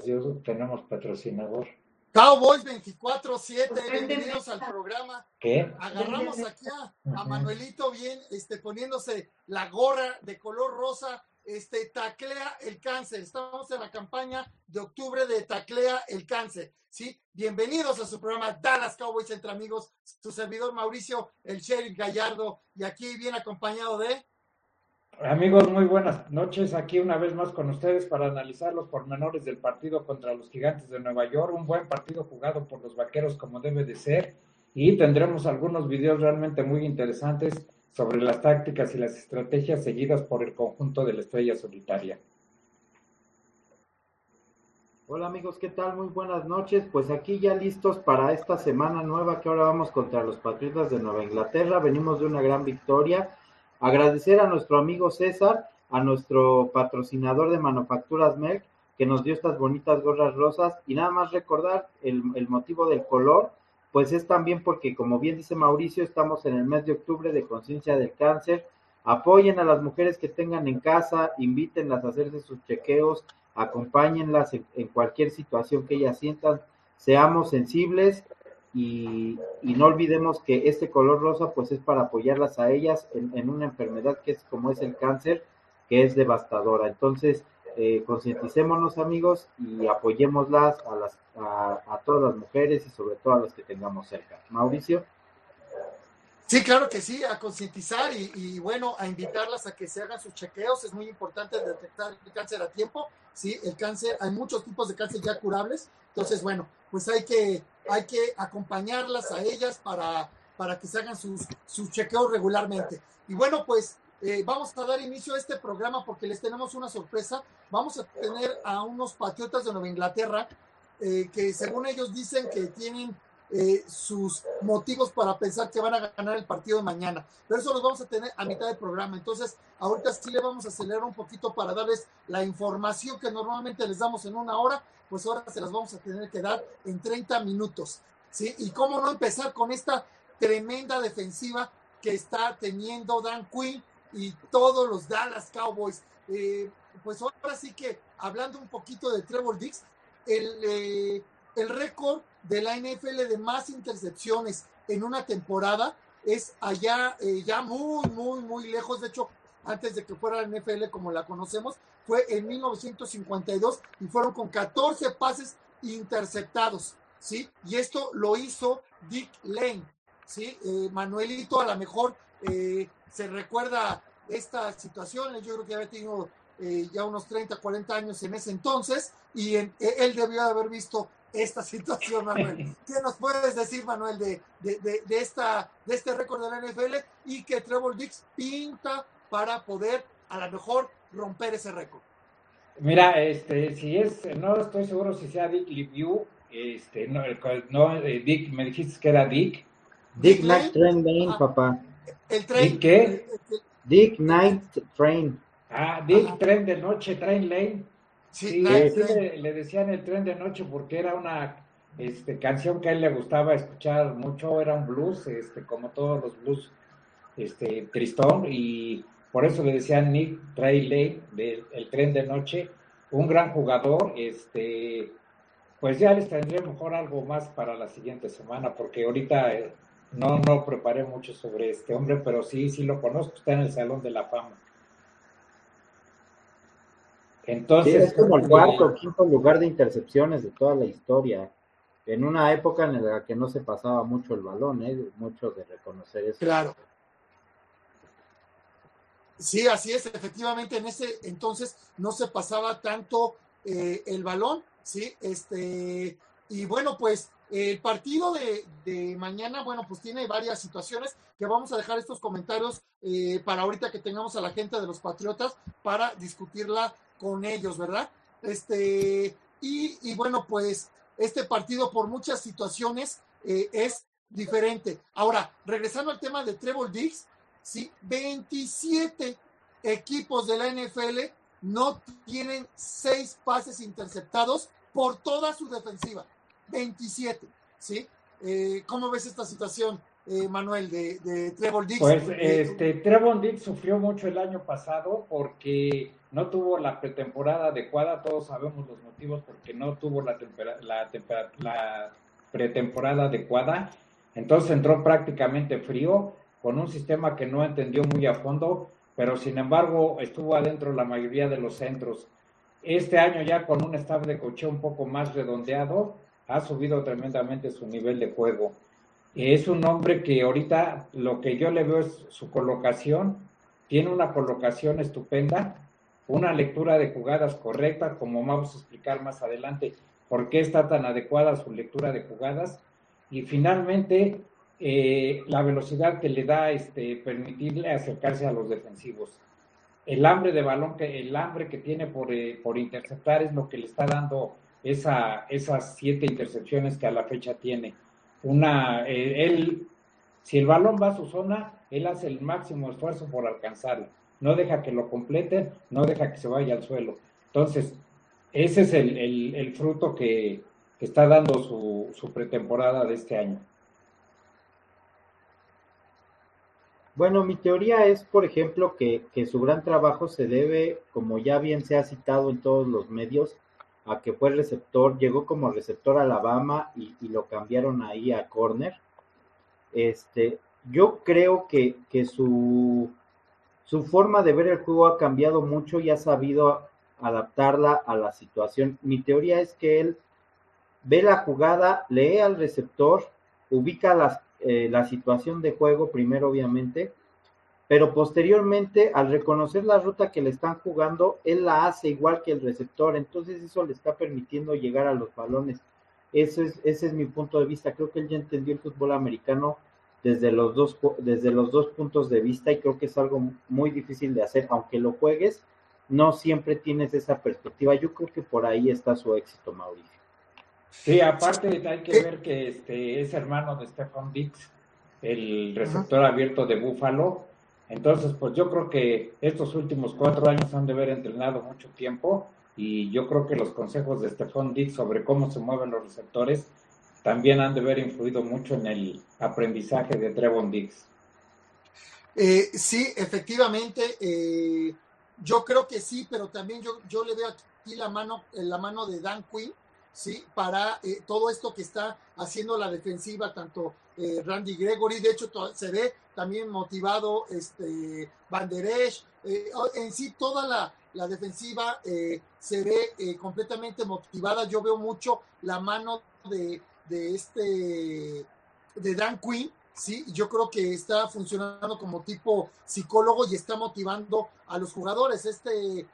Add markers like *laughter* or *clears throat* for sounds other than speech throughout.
Dios, tenemos patrocinador. Cowboys 24-7, bienvenidos al programa. ¿Qué? Agarramos aquí a, Manuelito bien, este, poniéndose la gorra de color rosa, este, taclea el cáncer. Estamos en la campaña de octubre de taclea el cáncer. ¿sí? Bienvenidos a su programa Dallas Cowboys entre amigos, su servidor Mauricio, el sheriff Gallardo, y aquí bien acompañado de... Amigos, muy buenas noches. Aquí una vez más con ustedes para analizar los pormenores del partido contra los Gigantes de Nueva York. Un buen partido jugado por los Vaqueros como debe de ser. Y tendremos algunos videos realmente muy interesantes sobre las tácticas y las estrategias seguidas por el conjunto de la Estrella Solitaria. Hola amigos, ¿qué tal? Muy buenas noches. Pues aquí ya listos para esta semana nueva que ahora vamos contra los Patriotas de Nueva Inglaterra. Venimos de una gran victoria Agradecer a nuestro amigo César, a nuestro patrocinador de Manufacturas Merck, que nos dio estas bonitas gorras rosas. Y nada más recordar el, motivo del color, pues es también porque, como bien dice Mauricio, estamos en el mes de octubre de conciencia del cáncer. Apoyen a las mujeres que tengan en casa, invítenlas a hacerse sus chequeos, acompáñenlas en cualquier situación que ellas sientan, seamos sensibles y, no olvidemos que este color rosa pues es para apoyarlas a ellas en, una enfermedad que es como es el cáncer, que es devastadora. Entonces, eh, concienticémonos amigos y apoyémoslas a, las, a, todas las mujeres y sobre todo a las que tengamos cerca. Mauricio. Sí, claro que sí, a concientizar y, y, bueno, a invitarlas a que se hagan sus chequeos. Es muy importante detectar el cáncer a tiempo. Sí, el cáncer, hay muchos tipos de cáncer ya curables. Entonces, bueno, pues hay que hay que acompañarlas a ellas para, para que se hagan sus, sus chequeos regularmente. Y bueno, pues eh, vamos a dar inicio a este programa porque les tenemos una sorpresa. Vamos a tener a unos patriotas de Nueva Inglaterra eh, que según ellos dicen que tienen eh, sus motivos para pensar que van a ganar el partido de mañana. Pero eso los vamos a tener a mitad del programa. Entonces, ahorita sí le vamos a acelerar un poquito para darles la información que normalmente les damos en una hora pues ahora se las vamos a tener que dar en 30 minutos. ¿sí? Y cómo no empezar con esta tremenda defensiva que está teniendo Dan Quinn y todos los Dallas Cowboys. Eh, pues ahora sí que, hablando un poquito de Trevor Dix, el, eh, el récord de la NFL de más intercepciones en una temporada es allá, eh, ya muy, muy, muy lejos. De hecho, antes de que fuera la NFL como la conocemos, fue en 1952 y fueron con 14 pases interceptados, ¿sí? Y esto lo hizo Dick Lane, ¿sí? Eh, Manuelito a lo mejor eh, se recuerda esta situación, yo creo que había tenido eh, ya unos 30, 40 años en ese entonces y él debió haber visto esta situación, Manuel. *laughs* ¿Qué nos puedes decir, Manuel, de, de, de, esta, de este récord de la NFL y que Trevor Dix pinta para poder a lo mejor romper ese récord. Mira, este, si es, no estoy seguro si sea Dick Liviu, este, no, no eh, Dick, me dijiste que era Dick. Dick, Night Train Lane, ah, papá. El tren. ¿Dick qué? Dick Night Train. Ah, Dick Tren de Noche, Train Lane. Sí, le, decían el tren de noche porque era una este, canción que a él le gustaba escuchar mucho, era un blues, este, como todos los blues, este, tristón, y por eso le decían Nick Trayley del el tren de noche, un gran jugador, este, pues ya les tendré mejor algo más para la siguiente semana, porque ahorita eh, no, no preparé mucho sobre este hombre, pero sí, sí lo conozco, está en el Salón de la Fama. Entonces, es como el cuarto o quinto lugar de intercepciones de toda la historia. En una época en la que no se pasaba mucho el balón, ¿eh? mucho de reconocer eso. Claro. Sí, así es, efectivamente en ese entonces no se pasaba tanto eh, el balón, ¿sí? Este, y bueno, pues el partido de, mañana, bueno, pues tiene varias situaciones que vamos a dejar estos comentarios eh, para ahorita que tengamos a la gente de los Patriotas para discutirla con ellos, ¿verdad? Este, y, bueno, pues este partido por muchas situaciones eh, es diferente. Ahora, regresando al tema de Trevor Diggs, ¿sí? 27 equipos de la NFL no tienen seis pases interceptados por toda su defensiva. 27, ¿sí? Eh, ¿Cómo ves esta situación, eh, Manuel, de, de Trevor Dix? Pues este, Trevor Dix sufrió mucho el año pasado porque no tuvo la pretemporada adecuada, todos sabemos los motivos porque no tuvo la, la, la pretemporada adecuada, entonces entró prácticamente frío, con un sistema que no entendió muy a fondo, pero sin embargo estuvo adentro la mayoría de los centros. Este año ya con un staff de coche un poco más redondeado, ha subido tremendamente su nivel de juego. Es un hombre que ahorita lo que yo le veo es su colocación, tiene una colocación estupenda, una lectura de jugadas correcta, como vamos a explicar más adelante por qué está tan adecuada su lectura de jugadas, y finalmente eh, la velocidad que le da este, permitirle acercarse a los defensivos. El hambre de balón, que, el hambre que tiene por, eh, por interceptar es lo que le está dando esa, esas siete intercepciones que a la fecha tiene una, eh, él, si el balón va a su zona, él hace el máximo esfuerzo por alcanzarlo. No deja que lo complete, no deja que se vaya al suelo. Entonces, ese es el, fruto que, está dando su, su, pretemporada de este año. Bueno, mi teoría es, por ejemplo, que, que su gran trabajo se debe, como ya bien se ha citado en todos los medios, a que fue receptor, llegó como receptor a Alabama y, lo cambiaron ahí a corner. Este, yo creo que, que su, su forma de ver el juego ha cambiado mucho y ha sabido adaptarla a la situación. Mi teoría es que él ve la jugada, lee al receptor, ubica eh, la situación de juego primero, obviamente, pero posteriormente al reconocer la ruta que le están jugando, él la hace igual que el receptor, entonces eso le está permitiendo llegar a los balones. Eso es, ese es mi punto de vista. Creo que él ya entendió el fútbol americano desde los dos desde los dos puntos de vista y creo que es algo muy difícil de hacer, aunque lo juegues, no siempre tienes esa perspectiva. Yo creo que por ahí está su éxito, Mauricio. Sí, aparte hay que ver que este es hermano de Stefan Dix, el receptor abierto de Búfalo, entonces, pues yo creo que estos últimos cuatro años han de haber entrenado mucho tiempo y yo creo que los consejos de Stefan Dix sobre cómo se mueven los receptores también han de haber influido mucho en el aprendizaje de Trevon Dix. Eh, sí, efectivamente, eh, yo creo que sí, pero también yo, yo le veo aquí la mano, la mano de Dan Quinn, ¿sí? Para eh, todo esto que está haciendo la defensiva, tanto Randy Gregory, de hecho se ve también motivado este Van Der eh, en sí toda la, la defensiva eh, se ve eh, completamente motivada. Yo veo mucho la mano de, de este de Dan Quinn, sí, yo creo que está funcionando como tipo psicólogo y está motivando a los jugadores. Este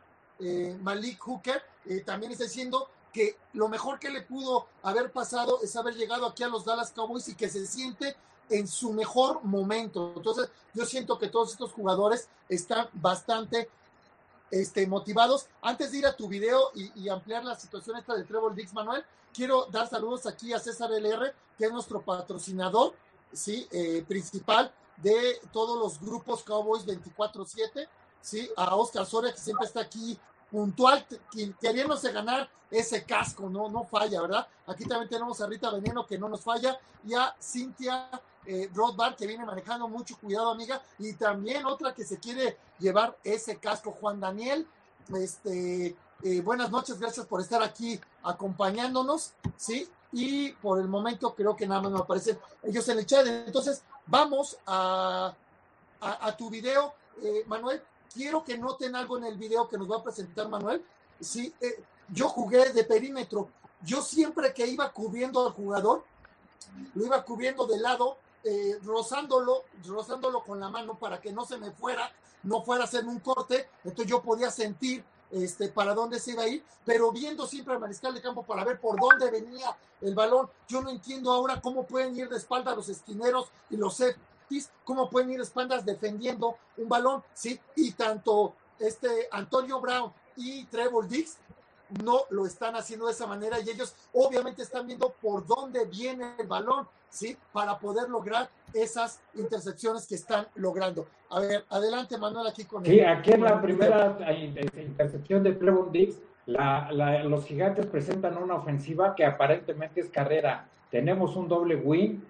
Malik Hooker también está diciendo que lo mejor que le pudo haber pasado es haber llegado aquí a los Dallas Cowboys y que se siente en su mejor momento. Entonces, yo siento que todos estos jugadores están bastante este, motivados. Antes de ir a tu video y, ampliar la situación esta de Trevor Dix, Manuel, quiero dar saludos aquí a César LR, que es nuestro patrocinador, sí, eh, principal de todos los grupos Cowboys 24-7, sí, a Oscar Soria, que siempre está aquí puntual, queriéndose ganar ese casco, no, no falla, ¿verdad? Aquí también tenemos a Rita Veneno que no nos falla y a Cintia eh, Rothbard, que viene manejando mucho cuidado, amiga, y también otra que se quiere llevar ese casco, Juan Daniel. Este, eh, buenas noches, gracias por estar aquí acompañándonos, ¿sí? Y por el momento creo que nada más me aparecen ellos en el chat. Entonces, vamos a, a, tu video, eh, Manuel. Quiero que noten algo en el video que nos va a presentar Manuel. Sí, eh, yo jugué de perímetro. Yo siempre que iba cubriendo al jugador, lo iba cubriendo de lado eh, rozándolo, rozándolo con la mano para que no se me fuera, no fuera a hacerme un corte, entonces yo podía sentir este, para dónde se iba a ir, pero viendo siempre al mariscal de campo para ver por dónde venía el balón, yo no entiendo ahora cómo pueden ir de espalda los esquineros y los cómo pueden ir espaldas defendiendo un balón, ¿sí? Y tanto este Antonio Brown y Trevor Dix no lo están haciendo de esa manera y ellos obviamente están viendo por dónde viene el balón, ¿sí? Para poder lograr esas intercepciones que están logrando. A ver, adelante Manuel aquí con Sí, aquí en la primera intercepción de Trevor Dix, los gigantes presentan una ofensiva que aparentemente es carrera. Tenemos un doble win,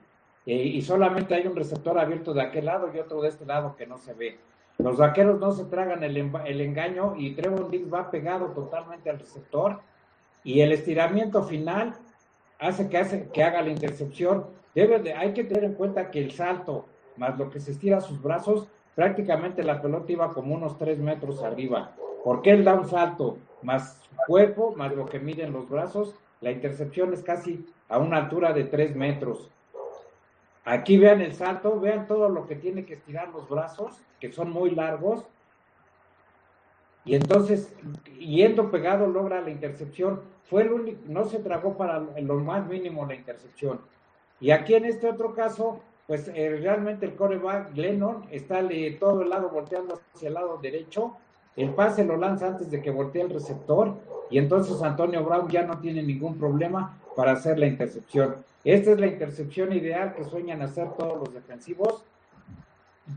eh, y solamente hay un receptor abierto de aquel lado y otro de este lado que no se ve. Los vaqueros no se tragan el, el engaño y Trevor Diggs va pegado totalmente al receptor y el estiramiento final hace que, hace que haga la intercepción. Debe de, hay que tener en cuenta que el salto más lo que se estira sus brazos, prácticamente la pelota iba como unos tres metros arriba. Porque él da un salto más su cuerpo, más lo que miden los brazos, la intercepción es casi a una altura de tres metros. Aquí vean el salto, vean todo lo que tiene que estirar los brazos, que son muy largos. Y entonces, yendo pegado, logra la intercepción. Fue el único, no se tragó para lo más mínimo la intercepción. Y aquí en este otro caso, pues eh, realmente el coreback Glennon está de todo el lado volteando hacia el lado derecho. El pase lo lanza antes de que voltee el receptor y entonces Antonio Brown ya no tiene ningún problema para hacer la intercepción. Esta es la intercepción ideal que sueñan hacer todos los defensivos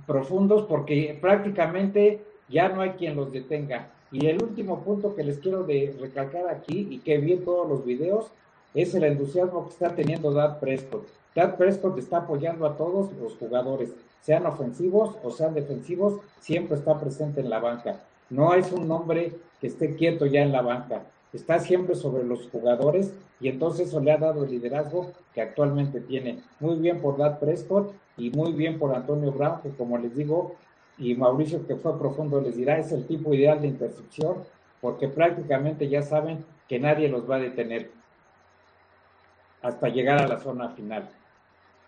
profundos porque prácticamente ya no hay quien los detenga. Y el último punto que les quiero de recalcar aquí y que vi en todos los videos es el entusiasmo que está teniendo Dad Prescott. Dad Prescott está apoyando a todos los jugadores, sean ofensivos o sean defensivos, siempre está presente en la banca. No es un hombre que esté quieto ya en la banca está siempre sobre los jugadores y entonces eso le ha dado el liderazgo que actualmente tiene. Muy bien por Dad Prescott y muy bien por Antonio Brown, que como les digo, y Mauricio que fue profundo les dirá, es el tipo ideal de intercepción, porque prácticamente ya saben que nadie los va a detener hasta llegar a la zona final.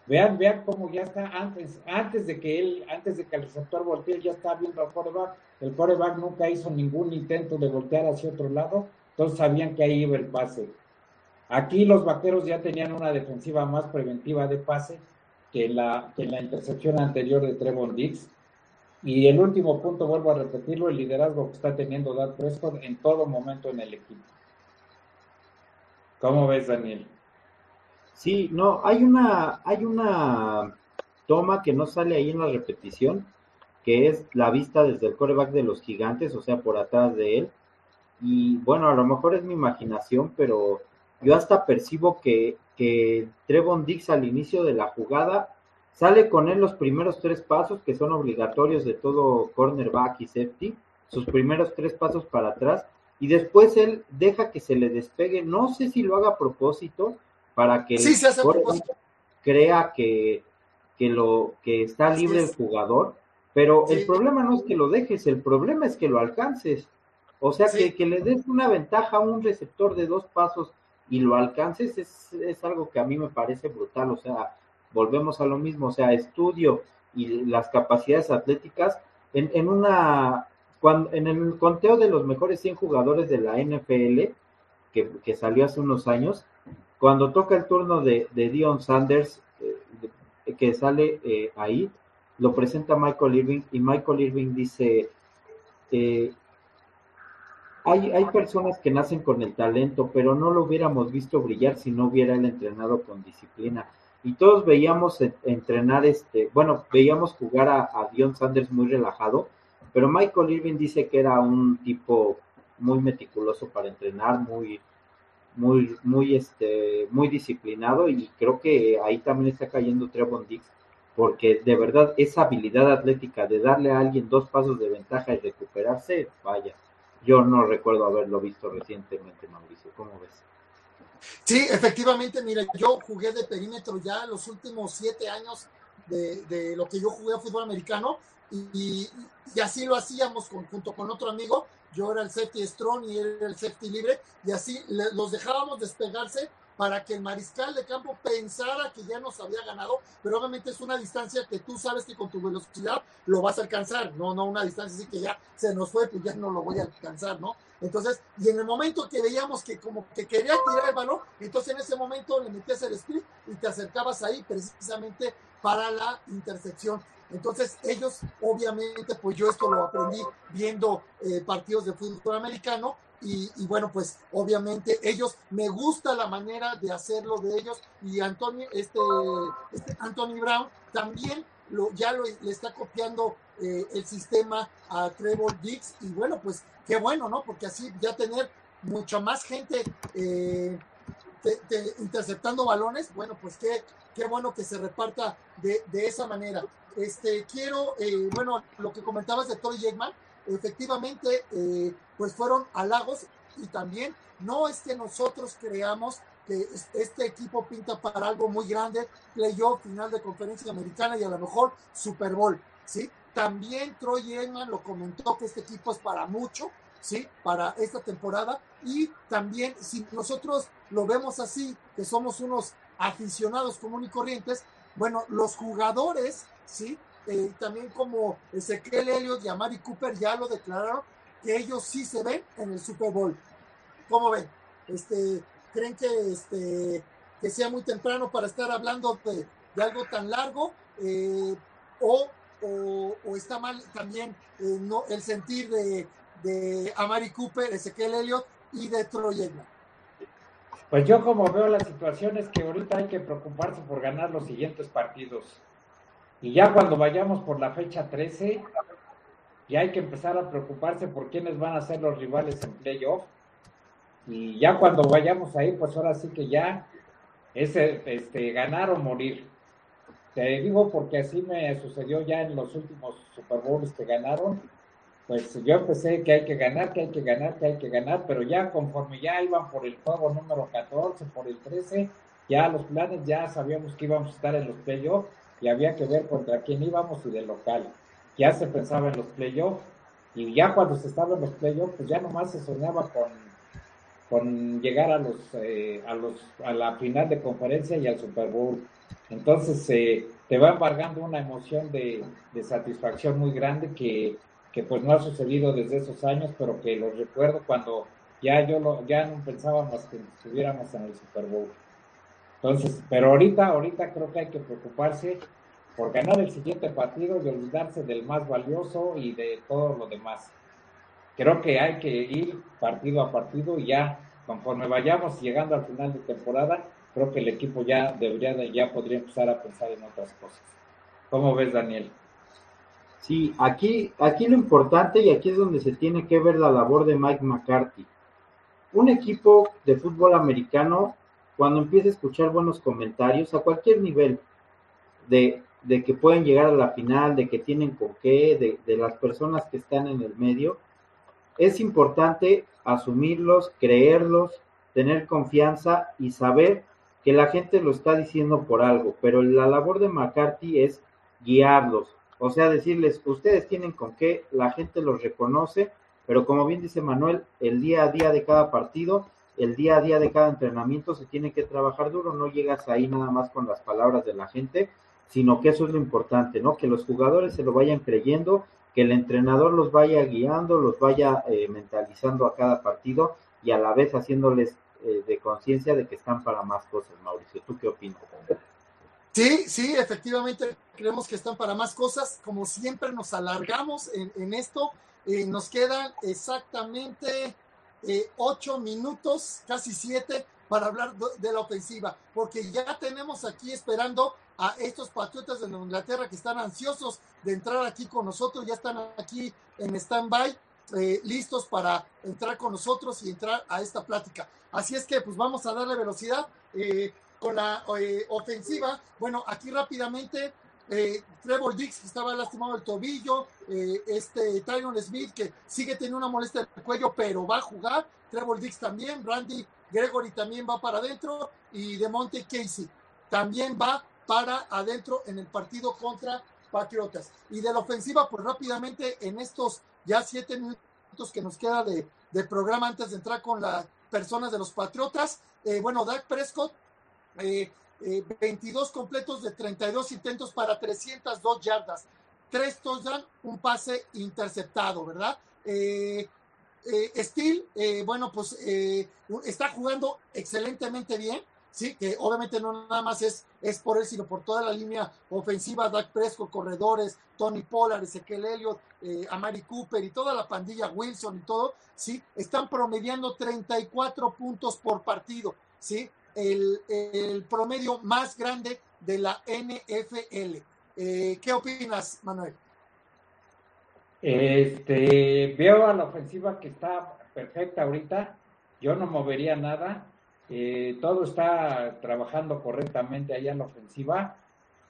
Vean, vean cómo ya está antes, antes de que él, antes de que el receptor voltee, ya está viendo al coreback. El coreback nunca hizo ningún intento de voltear hacia otro lado entonces sabían que ahí iba el pase. Aquí los vaqueros ya tenían una defensiva más preventiva de pase que la, que la intercepción anterior de Trevon Dix. Y el último punto, vuelvo a repetirlo, el liderazgo que está teniendo Dad Prescott en todo momento en el equipo. ¿Cómo ves, Daniel? Sí, no, hay una, hay una toma que no sale ahí en la repetición, que es la vista desde el coreback de los gigantes, o sea, por atrás de él y bueno, a lo mejor es mi imaginación, pero yo hasta percibo que, que Trevon Dix al inicio de la jugada sale con él los primeros tres pasos que son obligatorios de todo cornerback y safety, sus primeros tres pasos para atrás, y después él deja que se le despegue, no sé si lo haga a propósito, para que sí, crea que, que, lo, que está libre el jugador, pero el problema no es que lo dejes, el problema es que lo alcances. O sea, que, que, le des una ventaja a un receptor de dos pasos y lo alcances es, es, algo que a mí me parece brutal. O sea, volvemos a lo mismo, o sea, estudio y las capacidades atléticas en, en una cuando, en el conteo de los mejores 100 jugadores de la NFL que, que salió hace unos años, cuando toca el turno de, de Dion Sanders, eh, que sale eh, ahí, lo presenta Michael Irving y Michael Irving dice, eh, hay, hay personas que nacen con el talento, pero no lo hubiéramos visto brillar si no hubiera él entrenado con disciplina. Y todos veíamos entrenar, este, bueno, veíamos jugar a, a Dion Sanders muy relajado, pero Michael Irving dice que era un tipo muy meticuloso para entrenar, muy, muy, muy, este, muy disciplinado y creo que ahí también está cayendo Trevon Dix, porque de verdad esa habilidad atlética de darle a alguien dos pasos de ventaja y recuperarse, vaya, yo no recuerdo haberlo visto recientemente, Mauricio. ¿Cómo ves? Sí, efectivamente, mira, yo jugué de perímetro ya los últimos siete años de, lo que yo jugué a fútbol americano y, así lo hacíamos junto con otro amigo. Yo era el safety strong y él era el safety libre y así los dejábamos despegarse para que el mariscal de campo pensara que ya nos había ganado, pero obviamente es una distancia que tú sabes que con tu velocidad lo vas a alcanzar, no, no una distancia así que ya se nos fue, pues ya no lo voy a alcanzar, ¿no? Entonces, y en el momento que veíamos que como que quería tirar el balón, entonces en ese momento le metías el script y te acercabas ahí precisamente para la intercepción. Entonces ellos, obviamente, pues yo esto lo aprendí viendo eh, partidos de fútbol americano y, bueno, pues obviamente ellos, me gusta la manera de hacerlo de ellos y Anthony, este, este Anthony Brown también lo, ya lo, le está copiando eh, el sistema a Trevor Dix y bueno, pues qué bueno, ¿no? Porque así ya tener mucha más gente eh, interceptando balones, bueno, pues qué, qué bueno que se reparta de, de esa manera. Este, quiero, eh, bueno, lo que comentabas de Troy Eggman, efectivamente, eh, pues fueron halagos y también no es que nosotros creamos que este equipo pinta para algo muy grande, playoff, final de conferencia americana y a lo mejor Super Bowl, ¿sí? También Troy Eggman lo comentó que este equipo es para mucho, ¿sí? Para esta temporada y también si nosotros lo vemos así, que somos unos aficionados comunes y corrientes, bueno, los jugadores, ¿sí? Eh, también como Ezequiel Elliott y Amari Cooper ya lo declararon, que ellos sí se ven en el Super Bowl. ¿Cómo ven? Este, ¿Creen que, este, que sea muy temprano para estar hablando de, algo tan largo? Eh, o, está mal también eh, no, el sentir de, de Amari Cooper, Ezequiel Elliott y de Troy Pues yo como veo la situación es que ahorita hay que preocuparse por ganar los siguientes partidos. Y ya cuando vayamos por la fecha 13, ya hay que empezar a preocuparse por quiénes van a ser los rivales en playoff. Y ya cuando vayamos ahí, pues ahora sí que ya es este, ganar o morir. Te digo porque así me sucedió ya en los últimos Super Bowls que ganaron. Pues yo empecé que hay que ganar, que hay que ganar, que hay que ganar, pero ya conforme ya iban por el juego número 14, por el 13, ya los planes ya sabíamos que íbamos a estar en los playoffs y había que ver contra quién íbamos y de local. Ya se pensaba en los playoffs y ya cuando se estaba en los playoffs, pues ya nomás se soñaba con, con llegar a los, eh, a los a la final de conferencia y al Super Bowl. Entonces eh, te va embargando una emoción de, satisfacción muy grande que, que, pues no ha sucedido desde esos años, pero que lo recuerdo cuando ya yo lo, ya no pensábamos que estuviéramos en el Super Bowl. Entonces, pero ahorita, ahorita creo que hay que preocuparse por ganar el siguiente partido y olvidarse del más valioso y de todo lo demás. Creo que hay que ir partido a partido y ya, conforme vayamos llegando al final de temporada, creo que el equipo ya debería, ya podría empezar a pensar en otras cosas. ¿Cómo ves, Daniel? Sí, aquí, aquí lo importante y aquí es donde se tiene que ver la labor de Mike McCarthy. Un equipo de fútbol americano cuando empiece a escuchar buenos comentarios a cualquier nivel de, que pueden llegar a la final, de que tienen con qué, de, de las personas que están en el medio, es importante asumirlos, creerlos, tener confianza y saber que la gente lo está diciendo por algo, pero la labor de McCarthy es guiarlos, o sea, decirles, ustedes tienen con qué, la gente los reconoce, pero como bien dice Manuel, el día a día de cada partido el día a día de cada entrenamiento se tiene que trabajar duro, no llegas ahí nada más con las palabras de la gente, sino que eso es lo importante, ¿no? Que los jugadores se lo vayan creyendo, que el entrenador los vaya guiando, los vaya eh, mentalizando a cada partido y a la vez haciéndoles eh, de conciencia de que están para más cosas, Mauricio. ¿Tú qué opinas? Sí, sí, efectivamente creemos que están para más cosas. Como siempre nos alargamos en, esto, eh, nos quedan exactamente eh, ocho minutos, casi siete, para hablar de la ofensiva, porque ya tenemos aquí esperando a estos patriotas de Inglaterra que están ansiosos de entrar aquí con nosotros, ya están aquí en stand-by, eh, listos para entrar con nosotros y entrar a esta plática. Así es que pues vamos a darle velocidad eh, con la ofensiva. Bueno, aquí rápidamente eh, Trevor Dix, que estaba lastimado el tobillo, eh, este Tyron Smith, que sigue teniendo una molestia en el cuello, pero va a jugar, Trevor Dix también, Randy Gregory también va para adentro, y Demonte Casey también va para adentro en el partido contra Patriotas. Y de la ofensiva, pues rápidamente en estos ya siete minutos que nos queda de, programa antes de entrar con las personas de los Patriotas, eh, bueno, Dak Prescott, eh, 22 eh, completos de 32 intentos para 302 yardas, tres touchdowns, un pase interceptado, ¿verdad? Eh, eh Steel, eh, bueno, pues está jugando excelentemente bien, sí, que obviamente no nada más es, es por él, sino por toda la línea ofensiva, Dak Prescott, corredores, Tony Pollard, Ezequiel Elliott, Amari Cooper y toda la pandilla Wilson y todo, sí, están promediando 34 puntos por partido, sí, el, promedio más grande de la NFL. Eh, ¿Qué opinas, Manuel? Este, veo a la ofensiva que está perfecta ahorita. Yo no movería nada. eh, todo está trabajando correctamente allá en la ofensiva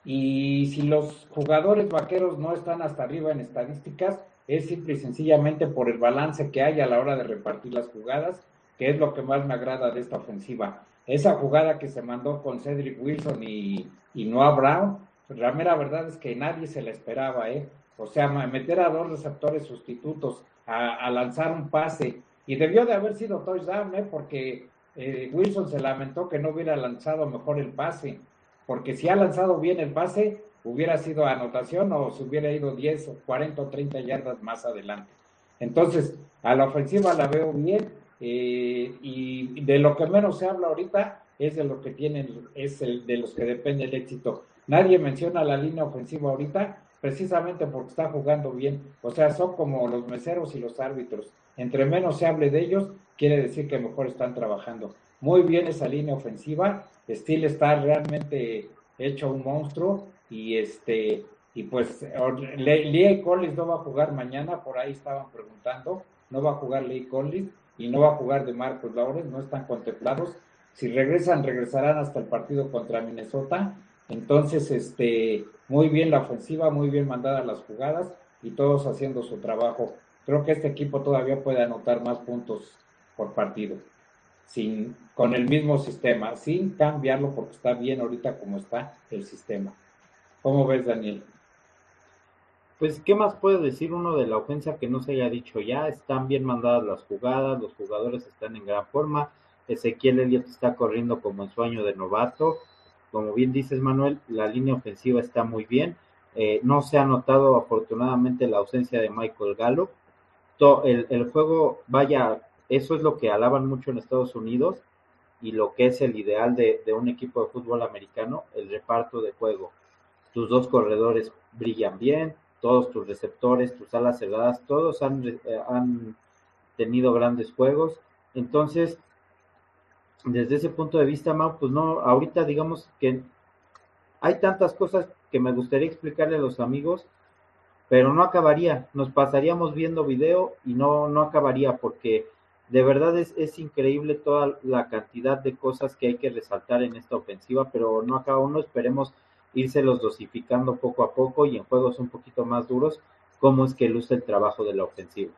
y si los jugadores vaqueros no están hasta arriba en estadísticas, es simple y sencillamente por el balance que hay a la hora de repartir las jugadas, que es lo que más me agrada de esta ofensiva. Esa jugada que se mandó con Cedric Wilson y, y Noah Brown, la mera verdad es que nadie se la esperaba, ¿eh? O sea, meter a dos receptores sustitutos, a, lanzar un pase, y debió de haber sido touchdown, ¿eh? Porque eh, Wilson se lamentó que no hubiera lanzado mejor el pase, porque si ha lanzado bien el pase, hubiera sido anotación o se hubiera ido 10 o 40 o 30 yardas más adelante. Entonces, a la ofensiva la veo bien eh, y de lo que menos se habla ahorita es de lo que tienen, es el de los que depende el éxito. Nadie menciona la línea ofensiva ahorita precisamente porque está jugando bien. O sea, son como los meseros y los árbitros. Entre menos se hable de ellos, quiere decir que mejor están trabajando. Muy bien esa línea ofensiva. Steel está realmente hecho un monstruo y este y pues Lee Collins no va a jugar mañana, por ahí estaban preguntando, no va a jugar Lee Collins y no va a jugar de Marcos Laures, no están contemplados. Si regresan, regresarán hasta el partido contra Minnesota. Entonces, este, muy bien la ofensiva, muy bien mandadas las jugadas y todos haciendo su trabajo. Creo que este equipo todavía puede anotar más puntos por partido, sin, con el mismo sistema, sin cambiarlo porque está bien ahorita como está el sistema. ¿Cómo ves, Daniel? Pues, ¿qué más puede decir uno de la ofensa que no se haya dicho ya? Están bien mandadas las jugadas, los jugadores están en gran forma, Ezequiel Elliott está corriendo como en sueño de novato, como bien dices Manuel, la línea ofensiva está muy bien, eh, no se ha notado afortunadamente la ausencia de Michael Gallup, el, el juego, vaya, eso es lo que alaban mucho en Estados Unidos y lo que es el ideal de, de un equipo de fútbol americano, el reparto de juego. Tus dos corredores brillan bien, todos tus receptores, tus alas cerradas, todos han, eh, han tenido grandes juegos. Entonces, desde ese punto de vista, Mau, pues no, ahorita digamos que hay tantas cosas que me gustaría explicarle a los amigos, pero no acabaría, nos pasaríamos viendo video y no, no acabaría porque de verdad es, es increíble toda la cantidad de cosas que hay que resaltar en esta ofensiva, pero no acaba uno, esperemos los dosificando poco a poco y en juegos un poquito más duros, cómo es que luce el trabajo de la ofensiva.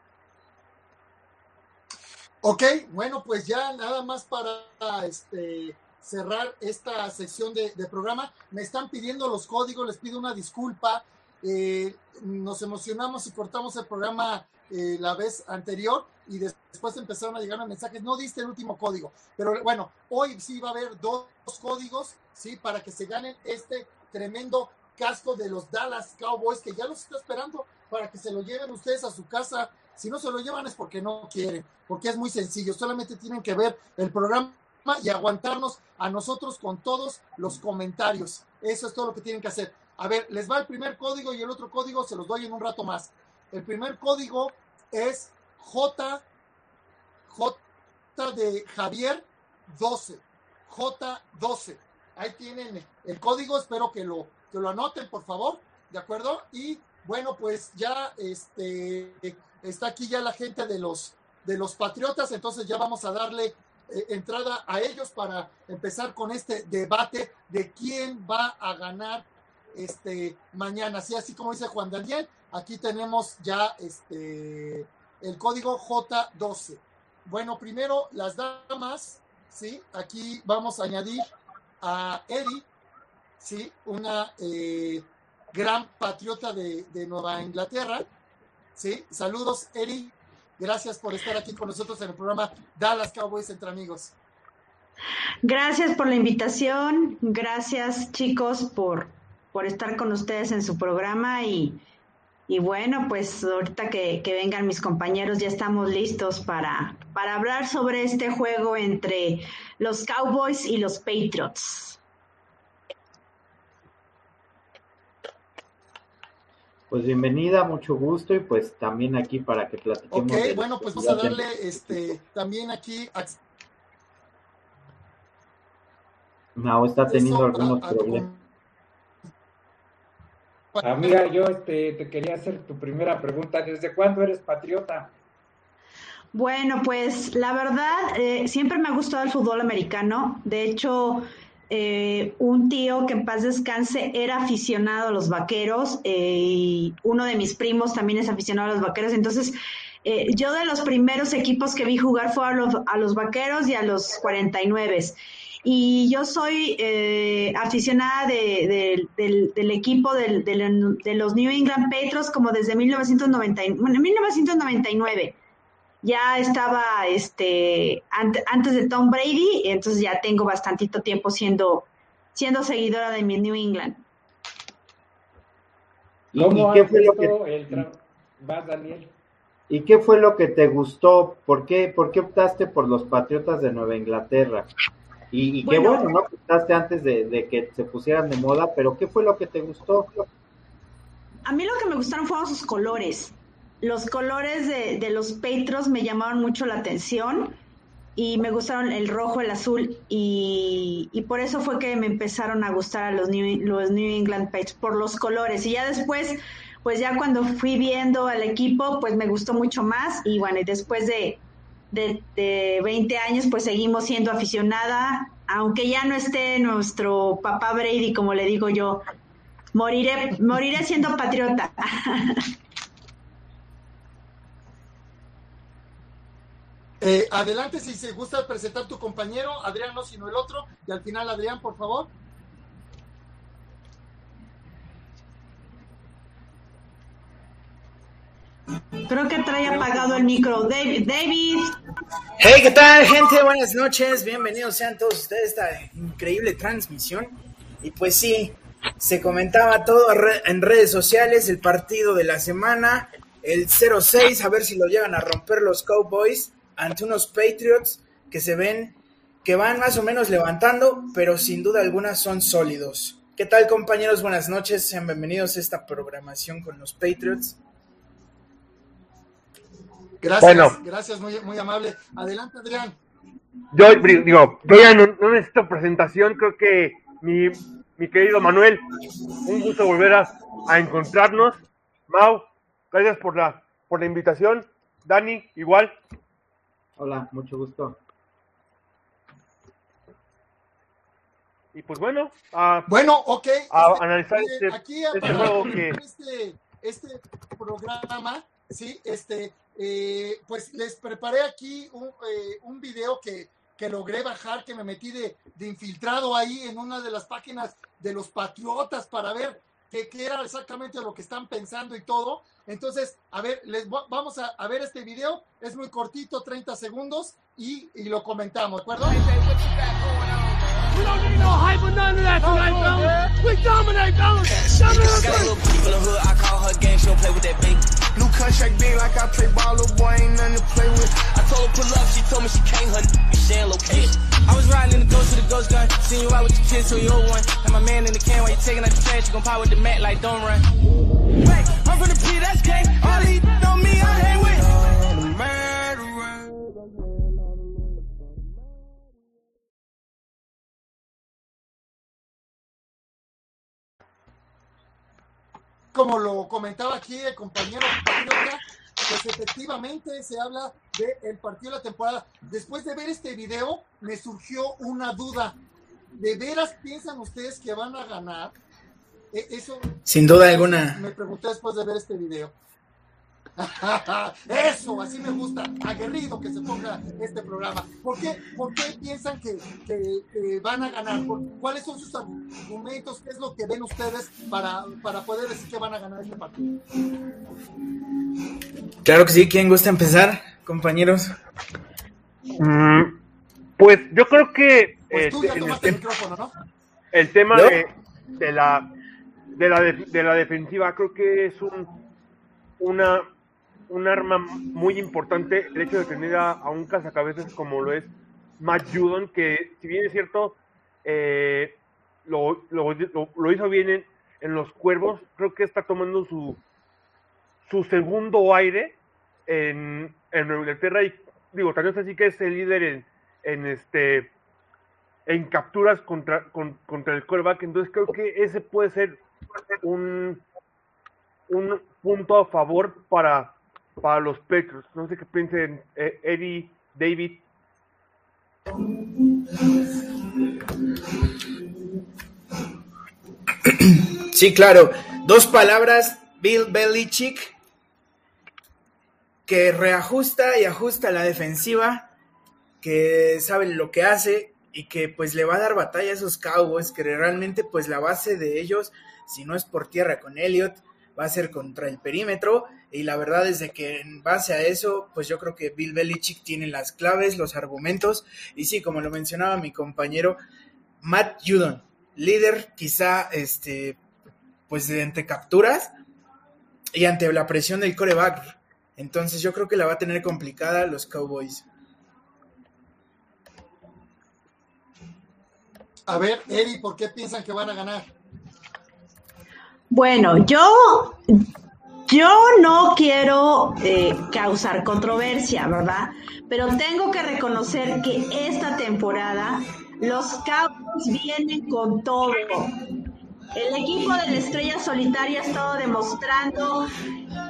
Ok, bueno, pues ya nada más para este, cerrar esta sección de, programa. Me están pidiendo los códigos, les pido una disculpa. Eh, nos emocionamos y cortamos el programa eh, la vez anterior y después empezaron a llegar mensajes, no diste el último código, pero bueno, hoy sí va a haber dos códigos, sí, para que se ganen este tremendo casco de los Dallas Cowboys que ya los está esperando para que se lo lleven ustedes a su casa. Si no se lo llevan es porque no quieren, porque es muy sencillo. Solamente tienen que ver el programa y aguantarnos a nosotros con todos los comentarios. Eso es todo lo que tienen que hacer. A ver, les va el primer código y el otro código se los doy en un rato más. El primer código es J, J de Javier 12. J12. Ahí tienen el código, espero que lo, que lo anoten, por favor, ¿de acuerdo? Y bueno, pues ya este, está aquí ya la gente de los, de los Patriotas, entonces ya vamos a darle eh, entrada a ellos para empezar con este debate de quién va a ganar este mañana. Así, así como dice Juan Daniel, aquí tenemos ya este el código J12. Bueno, primero las damas, ¿sí? Aquí vamos a añadir a Eri, ¿sí? una eh, gran patriota de, Nueva Inglaterra. ¿sí? Saludos, Eri. Gracias por estar aquí con nosotros en el programa Dallas Cowboys entre amigos. Gracias por la invitación. Gracias, chicos, por, por estar con ustedes en su programa y y bueno, pues ahorita que, vengan mis compañeros ya estamos listos para, para hablar sobre este juego entre los Cowboys y los Patriots. Pues bienvenida, mucho gusto y pues también aquí para que platiquemos. Ok, bueno, pues vamos a darle este también aquí. No, está teniendo algunos problemas. Amiga, yo este, te quería hacer tu primera pregunta. ¿Desde cuándo eres patriota? Bueno, pues la verdad, eh, siempre me ha gustado el fútbol americano. De hecho, eh, un tío que en paz descanse era aficionado a los vaqueros eh, y uno de mis primos también es aficionado a los vaqueros. Entonces, eh, yo de los primeros equipos que vi jugar fue a los, a los vaqueros y a los 49. Y yo soy aficionada de, del, equipo de los New England Patriots como desde 1990, bueno, 1999 ya estaba este antes de Tom Brady, entonces ya tengo bastantito tiempo siendo siendo seguidora de mi New England. ¿Y qué fue lo que Daniel? ¿Y qué fue lo que te gustó? ¿Por qué, por qué optaste por los Patriotas de Nueva Inglaterra? Y, qué bueno, ¿no? Optaste antes de, de, que se pusieran de moda, pero ¿qué fue lo que te gustó? A mí lo que me gustaron fueron sus colores los colores de, de, los Patriots me llamaron mucho la atención y me gustaron el rojo, el azul y, y, por eso fue que me empezaron a gustar a los New, los New England Patriots, por los colores. Y ya después, pues ya cuando fui viendo al equipo, pues me gustó mucho más y bueno, y después de, de, de 20 años, pues seguimos siendo aficionada, aunque ya no esté nuestro papá Brady, como le digo yo, moriré, moriré siendo patriota. *laughs* Eh, adelante si se gusta presentar tu compañero, Adrián no, sino el otro, y al final Adrián, por favor. Creo que trae apagado el micro. David, David. Hey, ¿qué tal, gente? Buenas noches. Bienvenidos sean todos ustedes a esta increíble transmisión. Y pues sí, se comentaba todo en redes sociales, el partido de la semana, el 0-6, a ver si lo llegan a romper los Cowboys ante unos Patriots que se ven que van más o menos levantando, pero sin duda alguna son sólidos. ¿Qué tal compañeros? Buenas noches, sean bienvenidos a esta programación con los Patriots. Gracias, gracias, muy, muy amable. Adelante, Adrián. Yo digo, yo ya no, necesito presentación, creo que mi, mi, querido Manuel, un gusto volver a, a encontrarnos. Mau, gracias por la, por la invitación. Dani, igual. Hola, mucho gusto. Y pues bueno, bueno, ok. A analizar este, aquí este juego que... Este, este, programa, sí, este, eh, pues les preparé aquí un, eh, un video que, que, logré bajar, que me metí de, de, infiltrado ahí en una de las páginas de los patriotas para ver qué, qué era exactamente lo que están pensando y todo. Entonces, a ver, les vamos a, a, ver este video. Es muy cortito, 30 segundos, y, y lo comentamos, ¿de acuerdo? We don't need no hype or none of that tonight, fellas. We dominate, fellas. Dominate. Got a little creep in the hood, I call her gang, she don't play with that big. New contract big like I play ball, little boy ain't nothing to play with. I told her pull up, she told me she can't hunt, sharing location. I was riding in the ghost to the ghost gun, seeing you out with your kids, so you old one. And my man in the can while you taking out the trash, you gon' pop with the mat like don't run. Wait, I'm from the P, that's gang. All these on me, I hang with. como lo comentaba aquí el compañero, pues efectivamente se habla del partido de la temporada. Después de ver este video, me surgió una duda. ¿De veras piensan ustedes que van a ganar? E, eso. Sin duda alguna. Me pregunté después de ver este video. *laughs* Eso, así me gusta, aguerrido que se ponga este programa. ¿Por qué, por qué piensan que, que, van a ganar? ¿Cuáles son sus argumentos? ¿Qué es lo que ven ustedes para, para poder decir que van a ganar este partido? Claro que sí, ¿quién gusta empezar, compañeros? Mm, pues yo creo que... Pues tú ya este, el, micrófono, ¿no? El tema de, de, la, de, la de la defensiva creo que es un, una un arma muy importante el hecho de tener a, un cazacabezas como lo es Matt Judon, que si bien es cierto, eh, lo, lo, lo, hizo bien en, los cuervos, creo que está tomando su, su segundo aire en, en Nueva Inglaterra y digo, también es así que es el líder en, en este en capturas contra, contra el quarterback, entonces creo que ese puede ser un, un punto a favor para para los Petros. No sé qué piensen eh, Eddie, David. Sí, claro. Dos palabras, Bill Belichick, que reajusta y ajusta la defensiva, que sabe lo que hace y que pues le va a dar batalla a esos Cowboys, que realmente pues la base de ellos, si no es por tierra con Elliot, va a ser contra el perímetro y la verdad es de que en base a eso, pues yo creo que Bill Belichick tiene las claves, los argumentos y sí, como lo mencionaba mi compañero Matt Judon, líder quizá este pues de ante capturas y ante la presión del coreback. Entonces yo creo que la va a tener complicada los Cowboys. A ver, Eri, ¿por qué piensan que van a ganar? Bueno, yo, yo no quiero eh, causar controversia, ¿verdad? Pero tengo que reconocer que esta temporada los Cowboys vienen con todo. El equipo de la Estrella Solitaria ha estado demostrando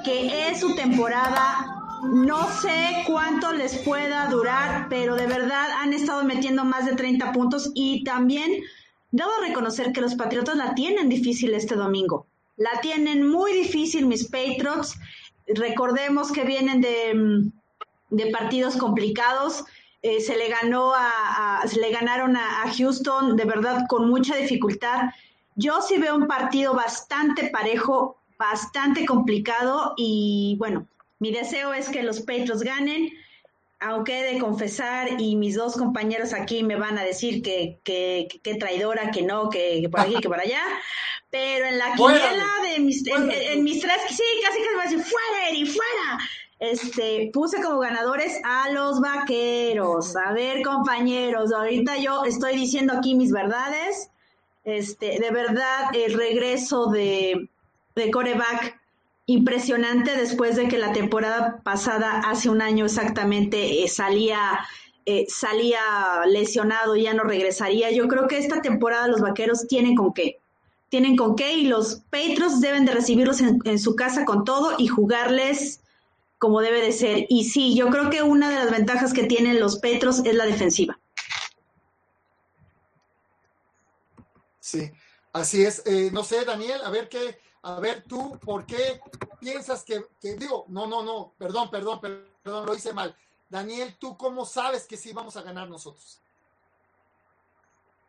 que es su temporada. No sé cuánto les pueda durar, pero de verdad han estado metiendo más de 30 puntos y también debo reconocer que los Patriotas la tienen difícil este domingo. La tienen muy difícil mis Patriots. Recordemos que vienen de, de partidos complicados. Eh, se le ganó a, se le ganaron a Houston de verdad con mucha dificultad. Yo sí veo un partido bastante parejo, bastante complicado y bueno, mi deseo es que los Patriots ganen, aunque he de confesar y mis dos compañeros aquí me van a decir que, que, que traidora, que no, que, que por aquí, que por allá, pero en la quiniela de mis, en, mis tres, sí, casi casi me va a decir, fuera, Eri, fuera. Este, puse como ganadores a los vaqueros. A ver, compañeros, ahorita yo estoy diciendo aquí mis verdades este, de verdad, el regreso de, de coreback impresionante después de que la temporada pasada, hace un año exactamente, eh, salía, eh, salía lesionado y ya no regresaría. Yo creo que esta temporada los vaqueros tienen con qué. Tienen con qué y los Patriots deben de recibirlos en, en su casa con todo y jugarles como debe de ser. Y sí, yo creo que una de las ventajas que tienen los Petros es la defensiva. Sí, así es. Eh, no sé, Daniel, a ver qué, a ver tú, ¿por qué piensas que, que, digo, no, no, no, perdón, perdón, perdón, lo hice mal. Daniel, ¿tú cómo sabes que sí vamos a ganar nosotros?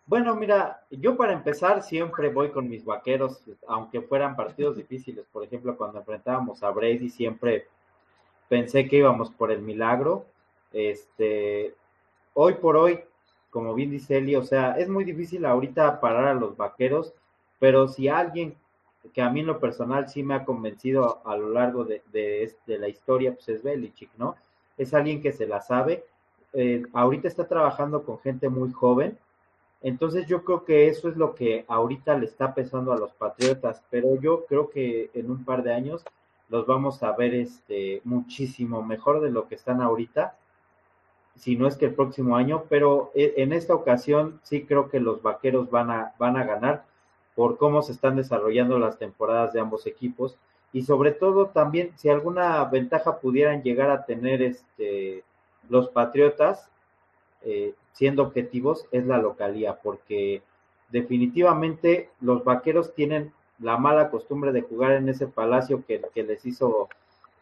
Bueno, mira, yo para empezar siempre voy con mis vaqueros, aunque fueran partidos difíciles. Por ejemplo, cuando enfrentábamos a Brady, siempre pensé que íbamos por el milagro. Este, hoy por hoy como bien dice Eli, o sea, es muy difícil ahorita parar a los vaqueros, pero si alguien que a mí en lo personal sí me ha convencido a, lo largo de, de, la historia, pues es Belichick, ¿no? Es alguien que se la sabe. Eh, ahorita está trabajando con gente muy joven, entonces yo creo que eso es lo que ahorita le está pesando a los Patriotas, pero yo creo que en un par de años los vamos a ver este muchísimo mejor de lo que están ahorita si no es que el próximo año, pero e, en esta ocasión sí creo que los vaqueros van a, van a ganar por cómo se están desarrollando las temporadas de ambos equipos. Y sobre todo también si alguna ventaja pudieran llegar a tener este los patriotas eh, siendo objetivos es la localía porque definitivamente los vaqueros tienen la mala costumbre de jugar en ese palacio que, que les hizo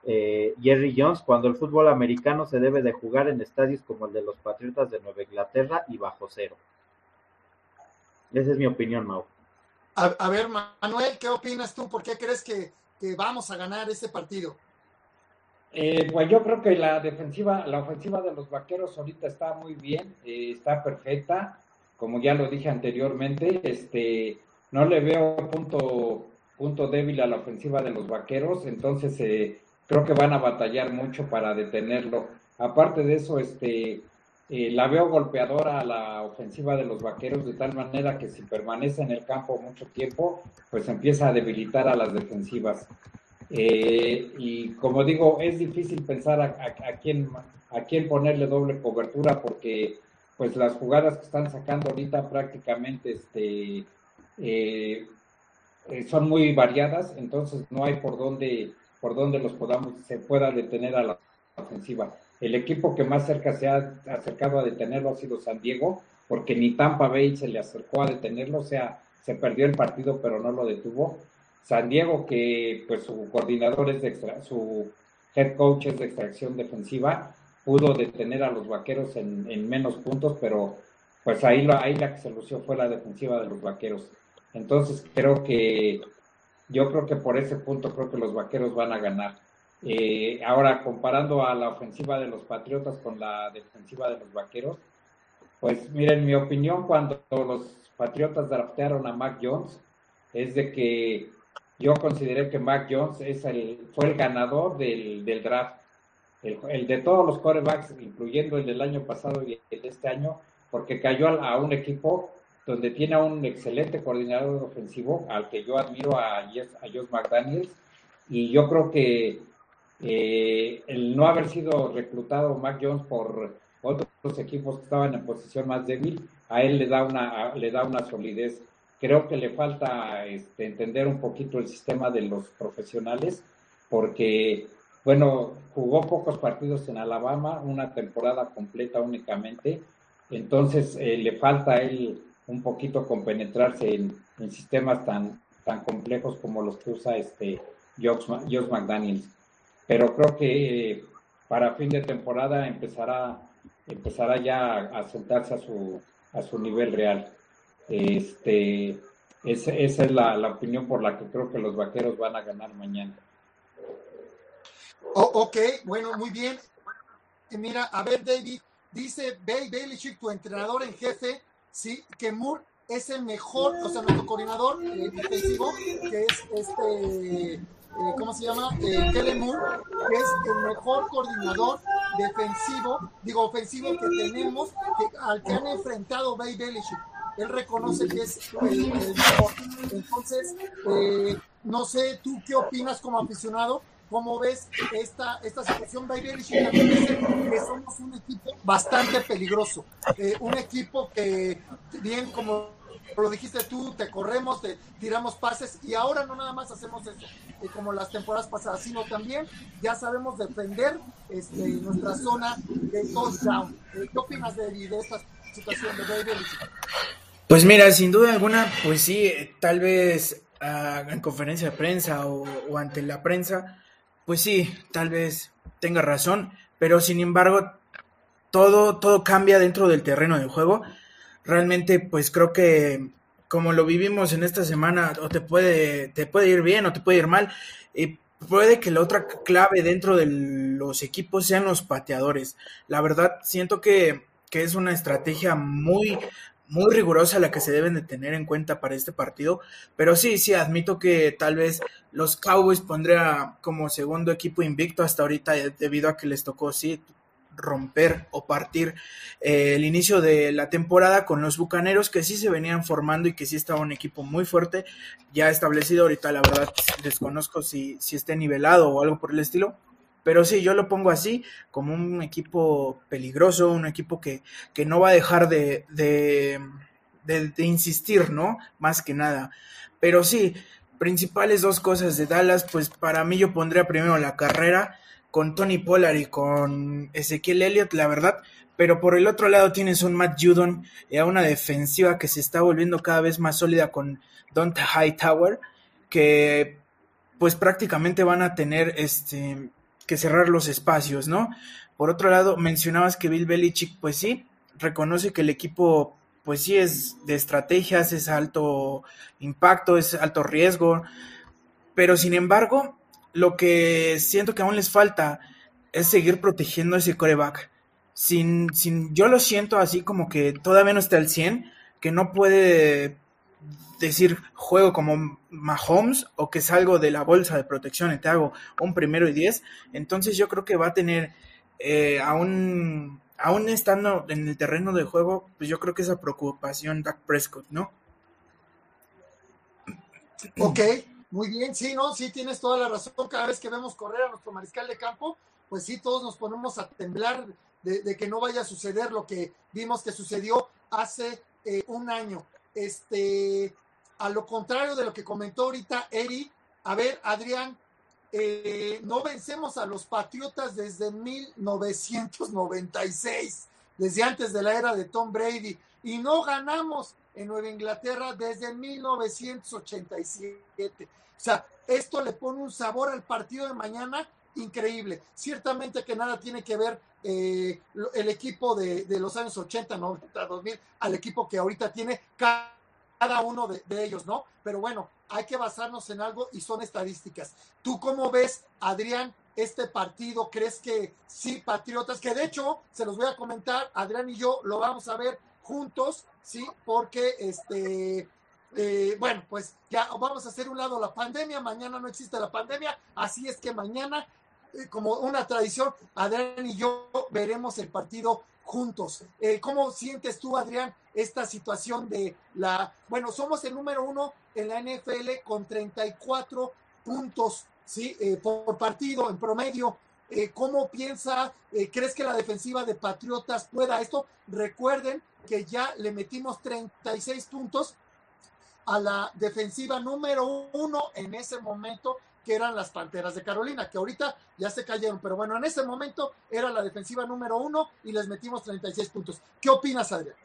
eh, Jerry Jones, cuando el fútbol americano se debe de jugar en estadios como el de los Patriotas de Nueva Inglaterra y bajo cero. Esa es mi opinión, Mau. A, ver, Manuel, ¿qué opinas tú? ¿Por qué crees que, vamos a ganar ese partido? Eh, pues yo creo que la defensiva, la ofensiva de los vaqueros ahorita está muy bien, eh, está perfecta, como ya lo dije anteriormente, este, no le veo punto, punto débil a la ofensiva de los vaqueros, entonces eh, creo que van a batallar mucho para detenerlo. Aparte de eso, este, eh, la veo golpeadora a la ofensiva de los vaqueros de tal manera que si permanece en el campo mucho tiempo, pues empieza a debilitar a las defensivas. Eh, y como digo, es difícil pensar a, quién, a quién ponerle doble cobertura porque pues las jugadas que están sacando ahorita prácticamente este, eh, son muy variadas, entonces no hay por dónde por donde los podamos, se pueda detener a la ofensiva. El equipo que más cerca se ha acercado a detenerlo ha sido San Diego, porque ni Tampa Bay se le acercó a detenerlo, o sea, se perdió el partido pero no lo detuvo. San Diego, que pues su coordinador es de extra, su head coach es de extracción defensiva, pudo detener a los vaqueros en, menos puntos, pero pues ahí, ahí la que se lució fue la defensiva de los vaqueros. Entonces creo que yo creo que por ese punto creo que los vaqueros van a ganar. Eh, ahora, comparando a la ofensiva de los Patriotas con la defensiva de los vaqueros, pues miren, mi opinión cuando los Patriotas draftearon a Mac Jones es de que yo consideré que Mac Jones es el, fue el ganador del, del draft. El, de todos los quarterbacks, incluyendo el del año pasado y el de este año, porque cayó a, un equipo donde tiene a un excelente coordinador ofensivo, al que yo admiro a, a Josh McDaniels, y yo creo que eh, el no haber sido reclutado Mac Jones por otros equipos que estaban en posición más débil, a él le da una, le da una solidez. Creo que le falta este, entender un poquito el sistema de los profesionales, porque, bueno, jugó pocos partidos en Alabama, una temporada completa únicamente, entonces eh, le falta a él un poquito compenetrarse en, en, sistemas tan, tan complejos como los que usa este Josh, McDaniels. Pero creo que para fin de temporada empezará, empezará ya a sentarse a su, a su nivel real. Este, esa, es la, opinión por la que creo que los vaqueros van a ganar mañana. ok, bueno, muy bien. Mira, a ver, David, dice Bay Belichick, tu entrenador en jefe, sí, que Moore es el mejor, o sea, nuestro coordinador eh, defensivo, que es este, eh, ¿cómo se llama? Eh, Moore, es el mejor coordinador defensivo, digo ofensivo que tenemos, que, al que han enfrentado Bay Belichick. Él reconoce que es el, mejor. Entonces, eh, no sé, ¿tú qué opinas como aficionado? ¿Cómo ves esta, esta situación? Dice que somos un equipo bastante peligroso. Eh, un equipo que, bien como lo dijiste tú, te corremos, te tiramos pases y ahora no nada más hacemos eso, eh, como las temporadas pasadas, sino también ya sabemos defender este, nuestra zona de touchdown. Eh, ¿Qué opinas de, de esta situación de David? Pues mira, sin duda alguna, pues sí, tal vez uh, en conferencia de prensa o ante la prensa, pues sí, tal vez tenga razón, pero sin embargo, todo, todo cambia dentro del terreno de juego realmente pues creo que como lo vivimos en esta semana, o te puede, te puede ir bien o te puede ir mal. Y puede que la otra clave dentro de los equipos sean los pateadores. La verdad, siento que, que es una estrategia muy, muy rigurosa la que se deben de tener en cuenta para este partido. Pero sí, sí, admito que tal vez los Cowboys pondría como segundo equipo invicto hasta ahorita debido a que les tocó, sí, romper o partir eh, el inicio de la temporada con los Bucaneros que sí se venían formando y que sí estaba un equipo muy fuerte, ya establecido ahorita la verdad desconozco si, si esté nivelado o algo por el estilo, pero sí, yo lo pongo así, como un equipo peligroso, un equipo que, que no va a dejar de, de, de, insistir, ¿no? Más que nada. Pero sí, principales dos cosas de Dallas, pues para mí yo pondría primero la carrera, con Tony Pollard y con Ezequiel Elliott, la verdad. Pero por el otro lado tienes un Matt Judon y a una defensiva que se está volviendo cada vez más sólida con Dante Hightower, que pues prácticamente van a tener este que cerrar los espacios, ¿no? Por otro lado, mencionabas que Bill Belichick, pues sí, reconoce que el equipo, pues sí, es de estrategias, es alto impacto, es alto riesgo, pero sin embargo, lo que siento que aún les falta es seguir protegiendo ese coreback. Sin, sin, yo lo siento así como que todavía no está al 100, que no puede decir juego como Mahomes o que salgo de la bolsa de protección y te hago un primero y diez. Entonces yo creo que va a tener, eh, aún, aún estando en el terreno de juego, pues yo creo que esa preocupación Dak Prescott, ¿no? Ok, muy bien, sí, no, sí tienes toda la razón. Cada vez que vemos correr a nuestro mariscal de campo, pues sí, todos nos ponemos a temblar de, que no vaya a suceder lo que vimos que sucedió hace eh, un año. Este, a lo contrario de lo que comentó ahorita Eri, a ver, Adrián, eh, no vencemos a los Patriotas desde 1996, desde antes de la era de Tom Brady, y no ganamos en Nueva Inglaterra desde 1987. O sea, esto le pone un sabor al partido de mañana increíble. Ciertamente que nada tiene que ver eh, el equipo de, los años 80, 90, 2000 al equipo que ahorita tiene cada uno de, ellos, ¿no? Pero bueno, hay que basarnos en algo y son estadísticas. ¿Tú cómo ves, Adrián, este partido? ¿Crees que sí, Patriotas? Que de hecho, se los voy a comentar, Adrián y yo lo vamos a ver juntos, ¿sí? Porque este... Eh, bueno, pues ya vamos a hacer un lado la pandemia, mañana no existe la pandemia, así es que mañana como una tradición, Adrián y yo veremos el partido juntos. Eh, ¿Cómo sientes tú, Adrián, esta situación de la... Bueno, somos el número uno en la NFL con 34 puntos, ¿sí? Eh, por partido en promedio. ¿Cómo piensa, crees que la defensiva de Patriotas pueda esto? Recuerden que ya le metimos 36 puntos a la defensiva número uno en ese momento que eran las Panteras de Carolina, que ahorita ya se cayeron, pero bueno, en ese momento era la defensiva número uno y les metimos 36 puntos. ¿Qué opinas, Adrián?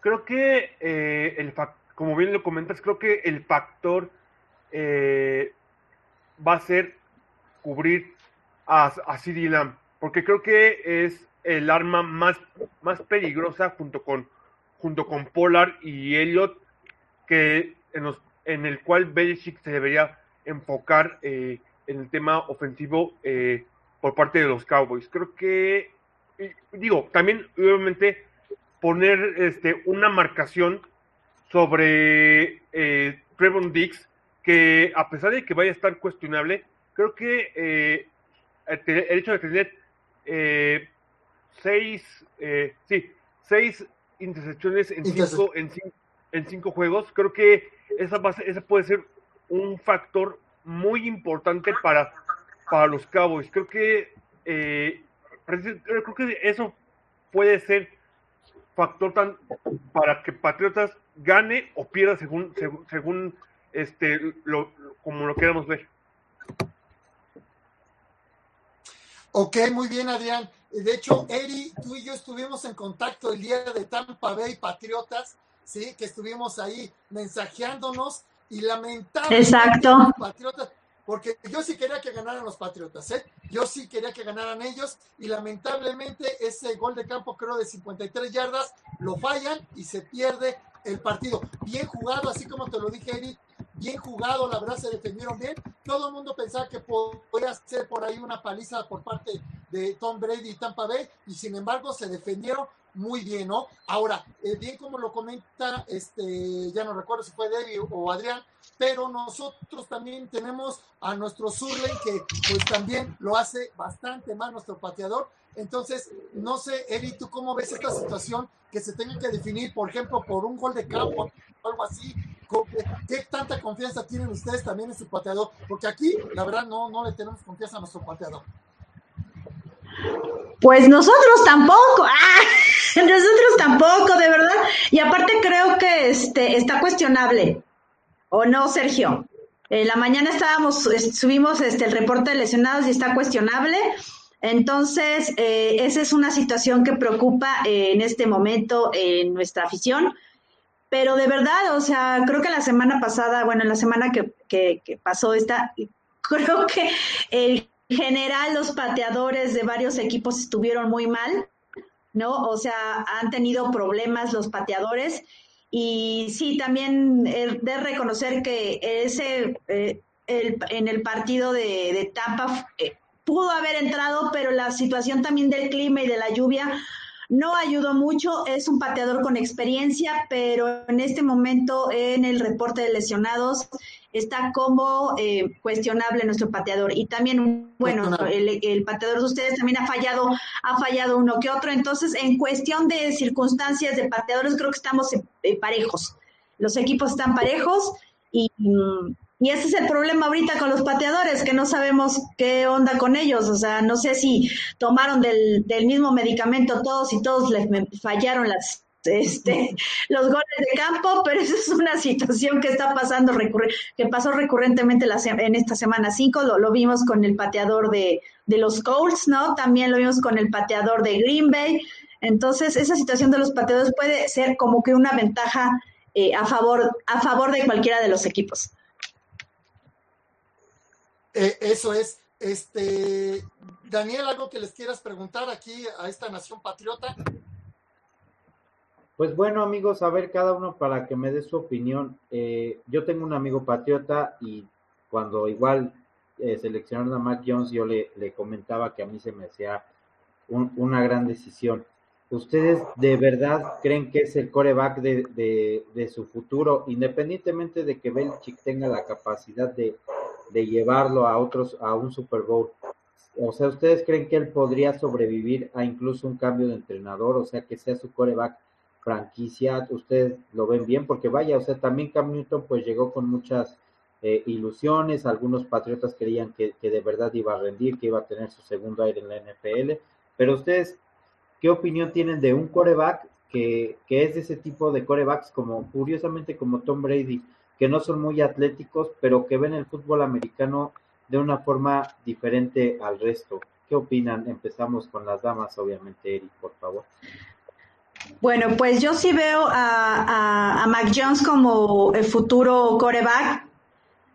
Creo que, eh, el como bien lo comentas, creo que el factor eh, va a ser cubrir a, a Lamb, porque creo que es el arma más, más peligrosa junto con, junto con Pollard y Elliot, que en, los, en el cual Belichick se debería enfocar eh, en el tema ofensivo eh, por parte de los Cowboys. Creo que, digo, también obviamente poner este, una marcación sobre eh, Trevon Dix, que a pesar de que vaya a estar cuestionable, creo que eh, el hecho de tener seis, sí, seis intercepciones en cinco, en cinco, en cinco juegos, creo que esa, base, esa puede ser un factor muy importante para, para los Cowboys. Creo que, eh, creo que eso puede ser factor tan para que Patriotas gane o pierda según, según, este lo, como lo queramos ver. Ok, muy bien, Adrián. De hecho, Eri, tú y yo estuvimos en contacto el día de Tampa Bay Patriotas, sí, que estuvimos ahí mensajeándonos y lamentable Exacto. Patriotas, porque yo sí quería que ganaran los Patriotas, ¿eh? Yo sí quería que ganaran ellos y lamentablemente ese gol de campo creo de 53 yardas lo fallan y se pierde el partido. Bien jugado, así como te lo dije, Eric, bien jugado, la verdad se defendieron bien. Todo el mundo pensaba que podía ser por ahí una paliza por parte de Tom Brady y Tampa Bay y sin embargo se defendieron muy bien, ¿no? Ahora, eh, bien como lo comenta, este, ya no recuerdo si fue Debbie o Adrián, pero nosotros también tenemos a nuestro Surley que pues también lo hace bastante mal nuestro pateador. Entonces, no sé, Eri, ¿tú cómo ves esta situación que se tenga que definir, por ejemplo, por un gol de campo o algo así? ¿Qué tanta confianza tienen ustedes también en su pateador? Porque aquí, la verdad, no, no le tenemos confianza a nuestro pateador. Pues nosotros tampoco, *laughs* ah, nosotros tampoco, de verdad. Y aparte creo que este está cuestionable, ¿o no, Sergio? En la mañana estábamos, subimos este, el reporte de lesionados y está cuestionable. Entonces, eh, esa es una situación que preocupa eh, en este momento en nuestra afición. Pero de verdad, o sea, creo que la semana pasada, bueno, la semana que, que, que pasó esta, *laughs* creo que el general los pateadores de varios equipos estuvieron muy mal, ¿no? O sea, han tenido problemas los pateadores y sí, también de reconocer que ese, eh, en el partido de, de eh, pudo haber entrado, pero la situación también del clima y de la lluvia no ayudó mucho. Es un pateador con experiencia, pero en este momento en el reporte de lesionados está como eh, cuestionable nuestro pateador. Y también, bueno, el, pateador de ustedes también ha fallado, ha fallado uno que otro. Entonces, en cuestión de circunstancias de pateadores, creo que estamos eh, parejos. Los equipos están parejos y, y ese es el problema ahorita con los pateadores, que no sabemos qué onda con ellos. O sea, no sé si tomaron del, del mismo medicamento todos y todos les fallaron las este, los goles de campo, pero esa es una situación que está pasando, que pasó recurrentemente en esta semana 5, lo, lo, vimos con el pateador de, de, los Colts, ¿no? También lo vimos con el pateador de Green Bay. Entonces, esa situación de los pateadores puede ser como que una ventaja eh, a, favor, a favor de cualquiera de los equipos. Eh, eso es. Este, Daniel, algo que les quieras preguntar aquí a esta nación patriota. Pues bueno, amigos, a ver cada uno para que me dé su opinión. Eh, yo tengo un amigo patriota y cuando igual eh, seleccionaron a Mac Jones, yo le, le, comentaba que a mí se me hacía una gran decisión. ¿Ustedes de verdad creen que es el coreback de, de, de su futuro, independientemente de que Belichick tenga la capacidad de, de llevarlo a otros, a un Super Bowl? O sea, ¿ustedes creen que él podría sobrevivir a incluso un cambio de entrenador? O sea, que sea su coreback franquicia, ustedes lo ven bien, porque vaya, o sea, también Cam Newton pues llegó con muchas eh, ilusiones, algunos patriotas creían que, de verdad iba a rendir, que iba a tener su segundo aire en la NFL, pero ustedes, ¿qué opinión tienen de un coreback que, que es de ese tipo de corebacks como, curiosamente como Tom Brady, que no son muy atléticos, pero que ven el fútbol americano de una forma diferente al resto? ¿Qué opinan? Empezamos con las damas, obviamente, Eric, por favor. Bueno, pues yo sí veo a, a, Mac Jones como el futuro coreback.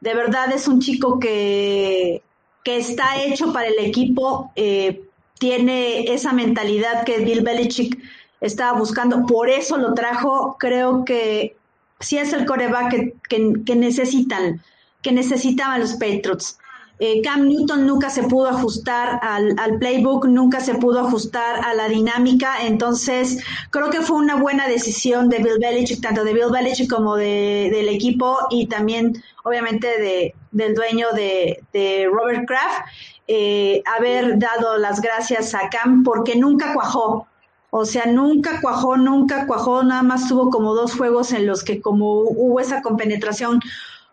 De verdad es un chico que, que está hecho para el equipo, eh, tiene esa mentalidad que Bill Belichick estaba buscando, por eso lo trajo. Creo que sí es el coreback que, que necesitan, que necesitaban los Patriots. Eh, Cam Newton nunca se pudo ajustar al, playbook, nunca se pudo ajustar a la dinámica, entonces creo que fue una buena decisión de Bill Belichick, tanto de Bill Belichick como de, del equipo y también obviamente de, del dueño de, Robert Kraft, eh, haber dado las gracias a Cam porque nunca cuajó. O sea, nunca cuajó, nunca cuajó, nada más tuvo como dos juegos en los que como hubo esa compenetración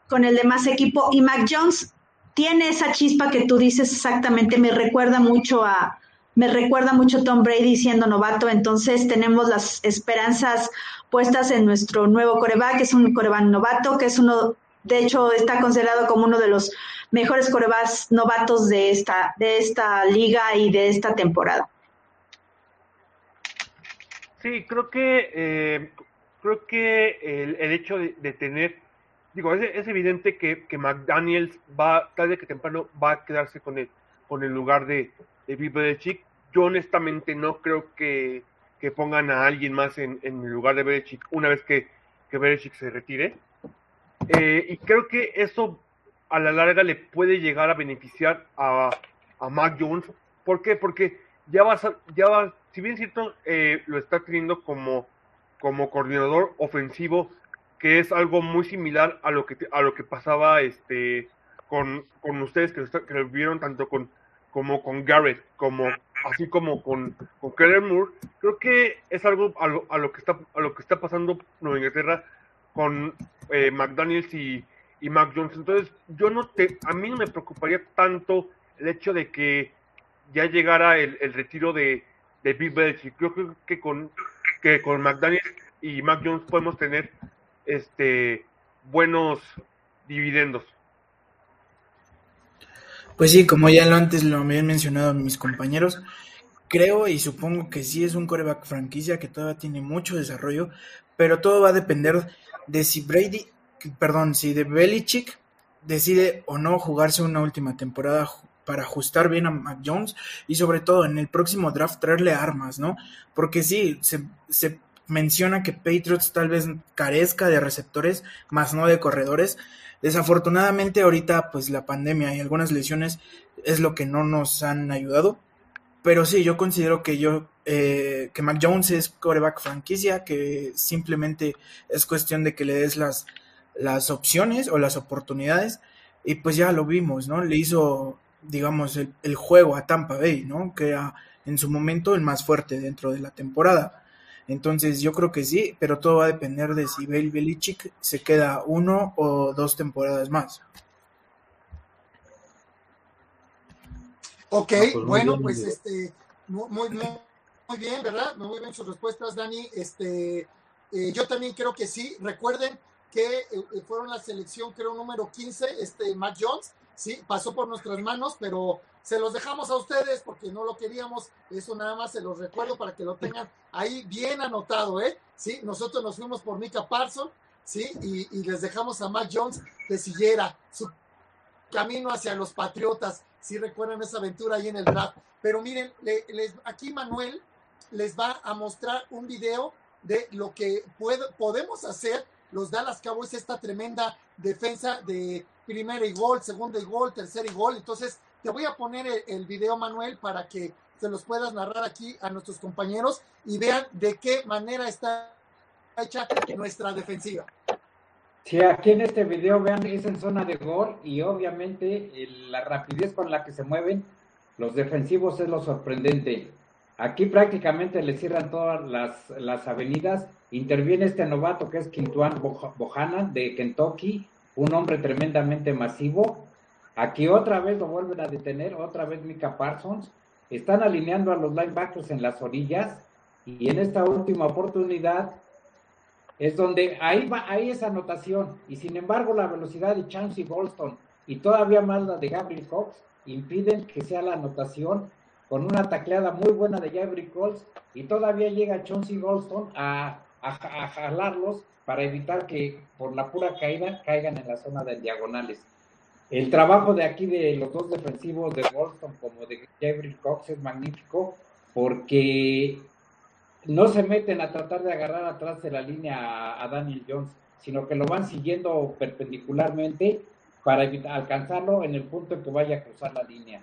con el demás equipo. Y Mac Jones tiene esa chispa que tú dices exactamente, me recuerda mucho a, me recuerda mucho Tom Brady siendo novato, entonces tenemos las esperanzas puestas en nuestro nuevo coreback, que es un coreback novato, que es uno, de hecho, está considerado como uno de los mejores corebacks novatos de esta, de esta liga y de esta temporada. Sí, creo que eh, creo que el, hecho de, tener digo, es, evidente que, que, McDaniels va, tarde que temprano, va a quedarse con el, con el lugar de, de Belichick. Yo honestamente no creo que, que pongan a alguien más en, en, el lugar de Belichick una vez que, que Belichick se retire. Eh, y creo que eso a la larga le puede llegar a beneficiar a, a Mac Jones. ¿Por qué? Porque ya va, ya va si bien cierto, eh, lo está teniendo como, como coordinador ofensivo que es algo muy similar a lo que a lo que pasaba este con, con ustedes que, que lo vieron tanto con como con Garrett como así como con, con Moore creo que es algo a lo, a lo, que está a lo que está pasando en Inglaterra con eh, McDaniels y, y Mac Jones. Entonces yo no te a mí no me preocuparía tanto el hecho de que ya llegara el, el retiro de, de Big Belichick. Creo que, que con que con McDaniels y Mac Jones podemos tener este, buenos dividendos. Pues sí, como ya lo antes lo habían mencionado mis compañeros, creo y supongo que sí es un coreback franquicia que todavía tiene mucho desarrollo, pero todo va a depender de si Brady, perdón, si de Belichick decide o no jugarse una última temporada para ajustar bien a Mac Jones y sobre todo en el próximo draft traerle armas, ¿no? Porque sí, se, se menciona que Patriots tal vez carezca de receptores, más no de corredores. Desafortunadamente ahorita pues la pandemia y algunas lesiones es lo que no nos han ayudado. Pero sí, yo considero que yo eh, que Mac Jones es coreback franquicia, que simplemente es cuestión de que le des las, las opciones o las oportunidades. Y pues ya lo vimos, ¿no? Le hizo, digamos, el, el juego a Tampa Bay, ¿no? Que era en su momento el más fuerte dentro de la temporada. Entonces yo creo que sí, pero todo va a depender de si Bill Belichick se queda uno o dos temporadas más. Ok, pues bueno, pues este, muy, muy, muy bien, ¿verdad? Muy bien sus respuestas, Dani. Este, eh, yo también creo que sí. Recuerden que eh, fueron la selección, creo, número 15, este Matt Jones, sí, pasó por nuestras manos, pero se los dejamos a ustedes porque no lo queríamos. Eso nada más se los recuerdo para que lo tengan ahí bien anotado, ¿eh? Sí, nosotros nos fuimos por Mika Parson, sí, y, les dejamos a Matt Jones de sillera, su camino hacia los Patriotas. Si recuerdan esa aventura ahí en el draft. Pero miren, les, aquí Manuel les va a mostrar un video de lo que podemos hacer los Dallas Cowboys, esta tremenda defensa de primera y gol, segunda y gol, tercera y gol. Entonces, te voy a poner el, el, video, Manuel, para que se los puedas narrar aquí a nuestros compañeros y vean de qué manera está hecha nuestra defensiva. Sí, aquí en este video vean, es en zona de gol y obviamente la rapidez con la que se mueven los defensivos es lo sorprendente. Aquí prácticamente le cierran todas las, las avenidas. Interviene este novato que es Quintuan Bohanan de Kentucky, un hombre tremendamente masivo. Aquí otra vez lo vuelven a detener, otra vez Mika Parsons. Están alineando a los linebackers en las orillas y en esta última oportunidad es donde ahí va, ahí esa anotación. Y sin embargo, la velocidad de Chansey Goldstone y todavía más la de Gabriel Cox impiden que sea la anotación con una tacleada muy buena de Jeffrey Coles y todavía llega Chauncey Goldstone a, a, jalarlos para evitar que por la pura caída caigan en la zona de diagonales. El trabajo de aquí de los dos defensivos de Goldstone como de Jeffrey Cox es magnífico porque no se meten a tratar de agarrar atrás de la línea a, Daniel Jones, sino que lo van siguiendo perpendicularmente para evitar, alcanzarlo en el punto en que vaya a cruzar la línea.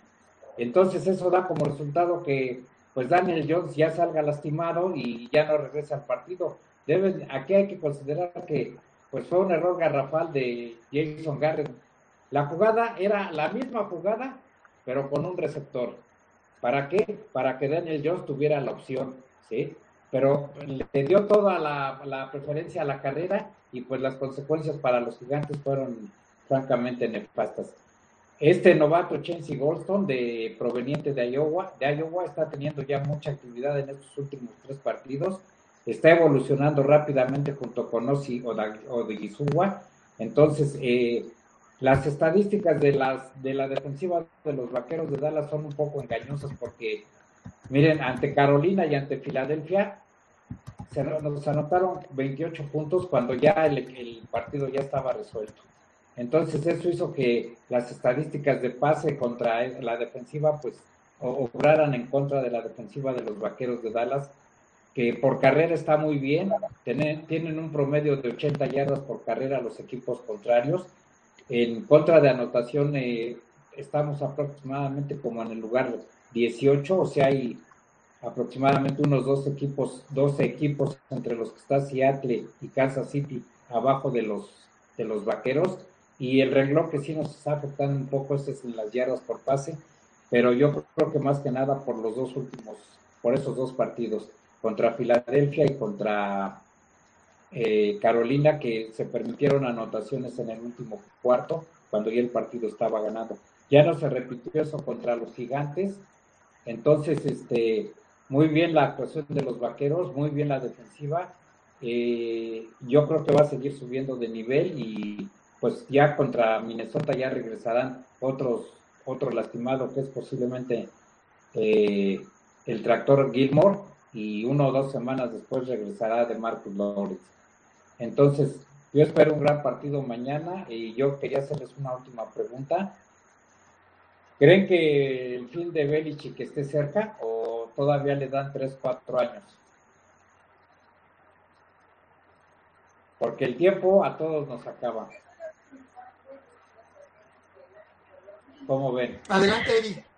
Entonces eso da como resultado que pues Daniel Jones ya salga lastimado y ya no regresa al partido. Deben, aquí hay que considerar que pues fue un error garrafal de Jason Garrett. La jugada era la misma jugada, pero con un receptor. ¿Para qué? Para que Daniel Jones tuviera la opción, ¿sí? pero le dio toda la, preferencia a la carrera y pues las consecuencias para los gigantes fueron francamente nefastas. Este novato Chelsea Goldstone, de, proveniente de Iowa, de Iowa, está teniendo ya mucha actividad en estos últimos tres partidos. Está evolucionando rápidamente junto con Osi Odigizua. Entonces, eh, las estadísticas de, las, de la defensiva de los vaqueros de Dallas son un poco engañosas porque Miren, ante Carolina y ante Filadelfia se nos anotaron 28 puntos cuando ya el, partido ya estaba resuelto. Entonces eso hizo que las estadísticas de pase contra la defensiva pues obraran en contra de la defensiva de los Vaqueros de Dallas, que por carrera está muy bien, tienen, tienen un promedio de 80 yardas por carrera los equipos contrarios. En contra de anotación eh, estamos aproximadamente como en el lugar 18, o sea, hay aproximadamente unos dos equipos, 12 equipos entre los que está Seattle y Kansas City abajo de los de los vaqueros y el renglón que sí nos está afectando un poco es en las yardas por pase, pero yo creo que más que nada por los dos últimos, por esos dos partidos, contra Filadelfia y contra eh, Carolina, que se permitieron anotaciones en el último cuarto, cuando ya el partido estaba ganado. Ya no se repitió eso contra los gigantes, entonces, este, muy bien la actuación de los vaqueros, muy bien la defensiva. Eh, yo creo que va a seguir subiendo de nivel y pues ya contra Minnesota ya regresarán otros, otro lastimado que es posiblemente eh, el tractor Gilmore y uno o dos semanas después regresará de Marcus Lawrence. Entonces, yo espero un gran partido mañana y yo quería hacerles una última pregunta. ¿Creen que el fin de Belichick esté cerca o todavía le dan 3, 4 años? Porque el tiempo a todos nos acaba. ¿Cómo ven? Adelante, Eddie.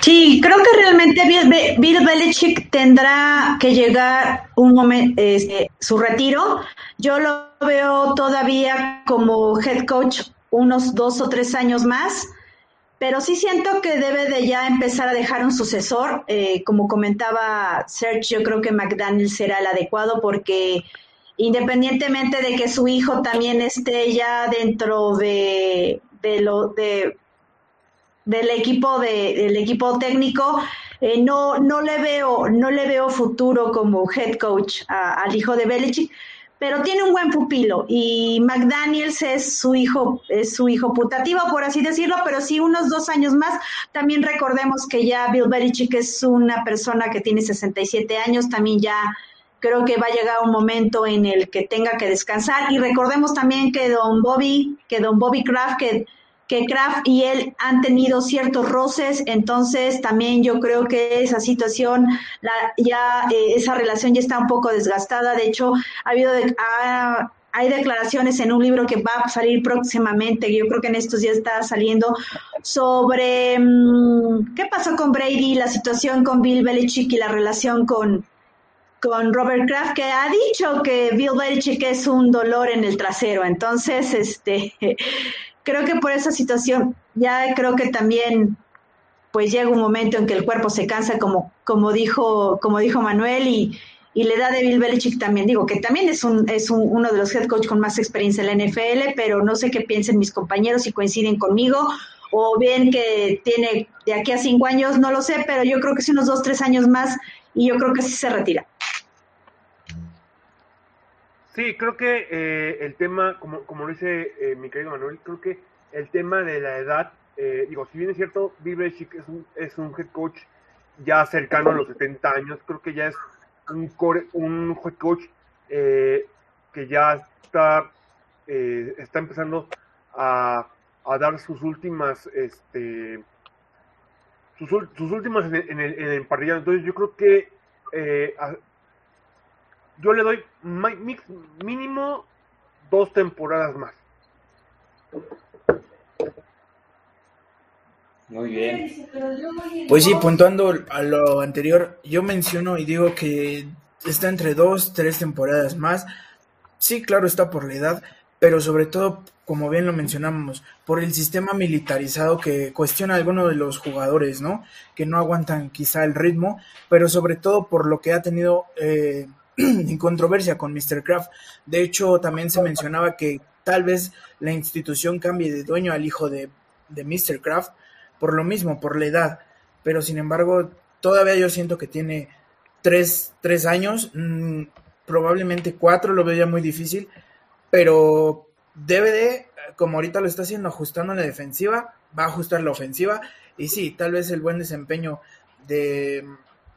Sí, creo que realmente Bill Belichick tendrá que llegar un momento, este, su retiro. Yo lo veo todavía como head coach unos dos o tres años más pero sí siento que debe de ya empezar a dejar un sucesor. Eh, como comentaba Serge, yo creo que McDaniel será el adecuado porque independientemente de que su hijo también esté ya dentro de, lo de del equipo de, del equipo técnico eh, no, no le veo, no le veo futuro como head coach al hijo de Belichick, pero tiene un buen pupilo y McDaniels es su hijo, es su hijo putativo, por así decirlo, pero sí unos dos años más. También recordemos que ya Bill Belichick es una persona que tiene 67 años, también ya creo que va a llegar un momento en el que tenga que descansar y recordemos también que don Bobby, que don Bobby Kraft, que que Kraft y él han tenido ciertos roces, entonces también yo creo que esa situación, la, ya eh, esa relación ya está un poco desgastada. De hecho, ha habido hay declaraciones en un libro que va a salir próximamente, yo creo que en estos días está saliendo, sobre mm, qué pasó con Brady, la situación con Bill Belichick y la relación con, con Robert Kraft, que ha dicho que Bill Belichick es un dolor en el trasero. Entonces, este creo que por esa situación ya creo que también pues llega un momento en que el cuerpo se cansa como como dijo como dijo Manuel y, y la edad de Bill Belichick también. Digo que también es un es un, uno de los head coach con más experiencia en la NFL pero no sé qué piensen mis compañeros si coinciden conmigo o bien que tiene de aquí a cinco años no lo sé pero yo creo que sí unos dos tres años más y yo creo que sí se retira Sí, creo que eh, el tema, como, como lo dice eh, mi querido Manuel, creo que el tema de la edad, eh, digo, si bien es cierto, Bill es un, es un head coach ya cercano a los 70 años, creo que ya es un, core, un head coach que ya está, está empezando a, a, dar sus últimas, este, sus, sus últimas en el, en el, en el parrillado. Entonces yo creo que yo le doy mínimo dos temporadas más. Muy bien. Pues sí, puntuando a lo anterior, yo menciono y digo que está entre dos, tres temporadas más. Sí, claro, está por la edad, pero sobre todo, como bien lo mencionamos, por el sistema militarizado que cuestiona a algunos de los jugadores, ¿no? Que no aguantan quizá el ritmo, pero sobre todo por lo que ha tenido eh, *clears throat* en controversia con Mr. Kraft. De hecho, también se mencionaba que tal vez la institución cambie de dueño al hijo de, de Mr. Kraft por lo mismo, por la edad. Pero sin embargo, todavía yo siento que tiene tres, tres años, mm, probablemente cuatro, lo veo ya muy difícil, pero debe de, como ahorita lo está haciendo, ajustando la defensiva, va a ajustar la ofensiva, y sí, tal vez el buen desempeño de,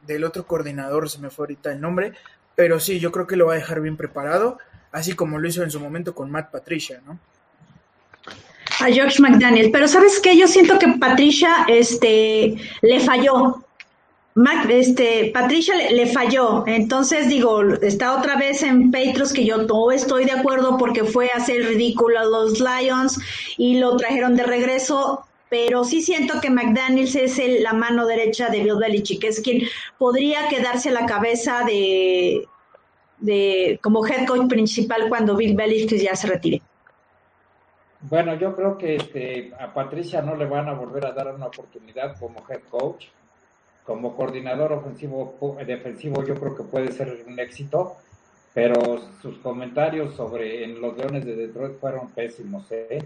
del otro coordinador, se me fue ahorita el nombre, pero sí, yo creo que lo va a dejar bien preparado, así como lo hizo en su momento con Matt Patricia, ¿no? A George McDaniel, pero sabes qué, yo siento que Patricia este, le falló. Mac, este, Patricia le, falló, entonces digo, está otra vez en Petros que yo no estoy de acuerdo porque fue a hacer ridículo a los Lions y lo trajeron de regreso pero sí siento que McDaniels es el, la mano derecha de Bill Belichick, es quien podría quedarse a la cabeza de, de como head coach principal cuando Bill Belichick ya se retire. Bueno, yo creo que este, a Patricia no le van a volver a dar una oportunidad como head coach. Como coordinador ofensivo defensivo yo creo que puede ser un éxito, pero sus comentarios sobre en los Leones de Detroit fueron pésimos. ¿eh?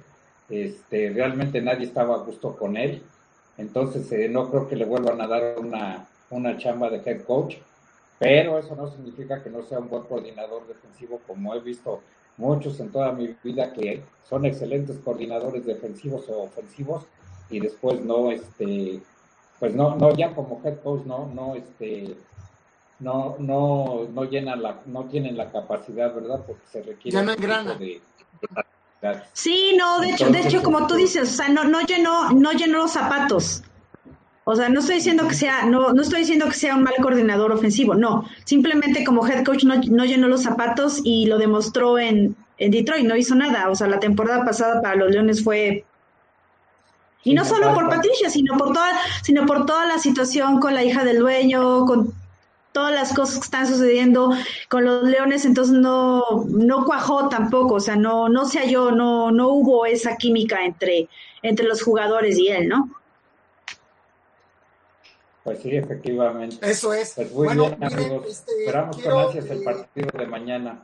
Este, realmente nadie estaba a gusto con él, entonces eh, no creo que le vuelvan a dar una, una chamba de head coach, pero eso no significa que no sea un buen coordinador defensivo, como he visto muchos en toda mi vida que son excelentes coordinadores defensivos o ofensivos y después no, este, pues no, no ya como head coach no, no, este, no, no, no llenan la, no tienen la capacidad, ¿verdad? Porque se requiere de, Sí, no, de hecho, de hecho, como tú dices, o sea, no, no llenó, no llenó los zapatos. O sea, no estoy diciendo que sea, no, no estoy diciendo que sea un mal coordinador ofensivo, no. Simplemente como head coach no, no llenó los zapatos y lo demostró en, en Detroit, no hizo nada. O sea, la temporada pasada para los Leones fue y no solo por Patricia, sino por toda, sino por toda la situación con la hija del dueño, con todas las cosas que están sucediendo con los Leones, entonces no, no cuajó tampoco, o sea, no, no se halló, no, no hubo esa química entre, entre los jugadores y él, ¿no? Pues sí, efectivamente. Eso es. Pues muy bueno, bien, amigos. Este, Esperamos con ansias el partido de mañana.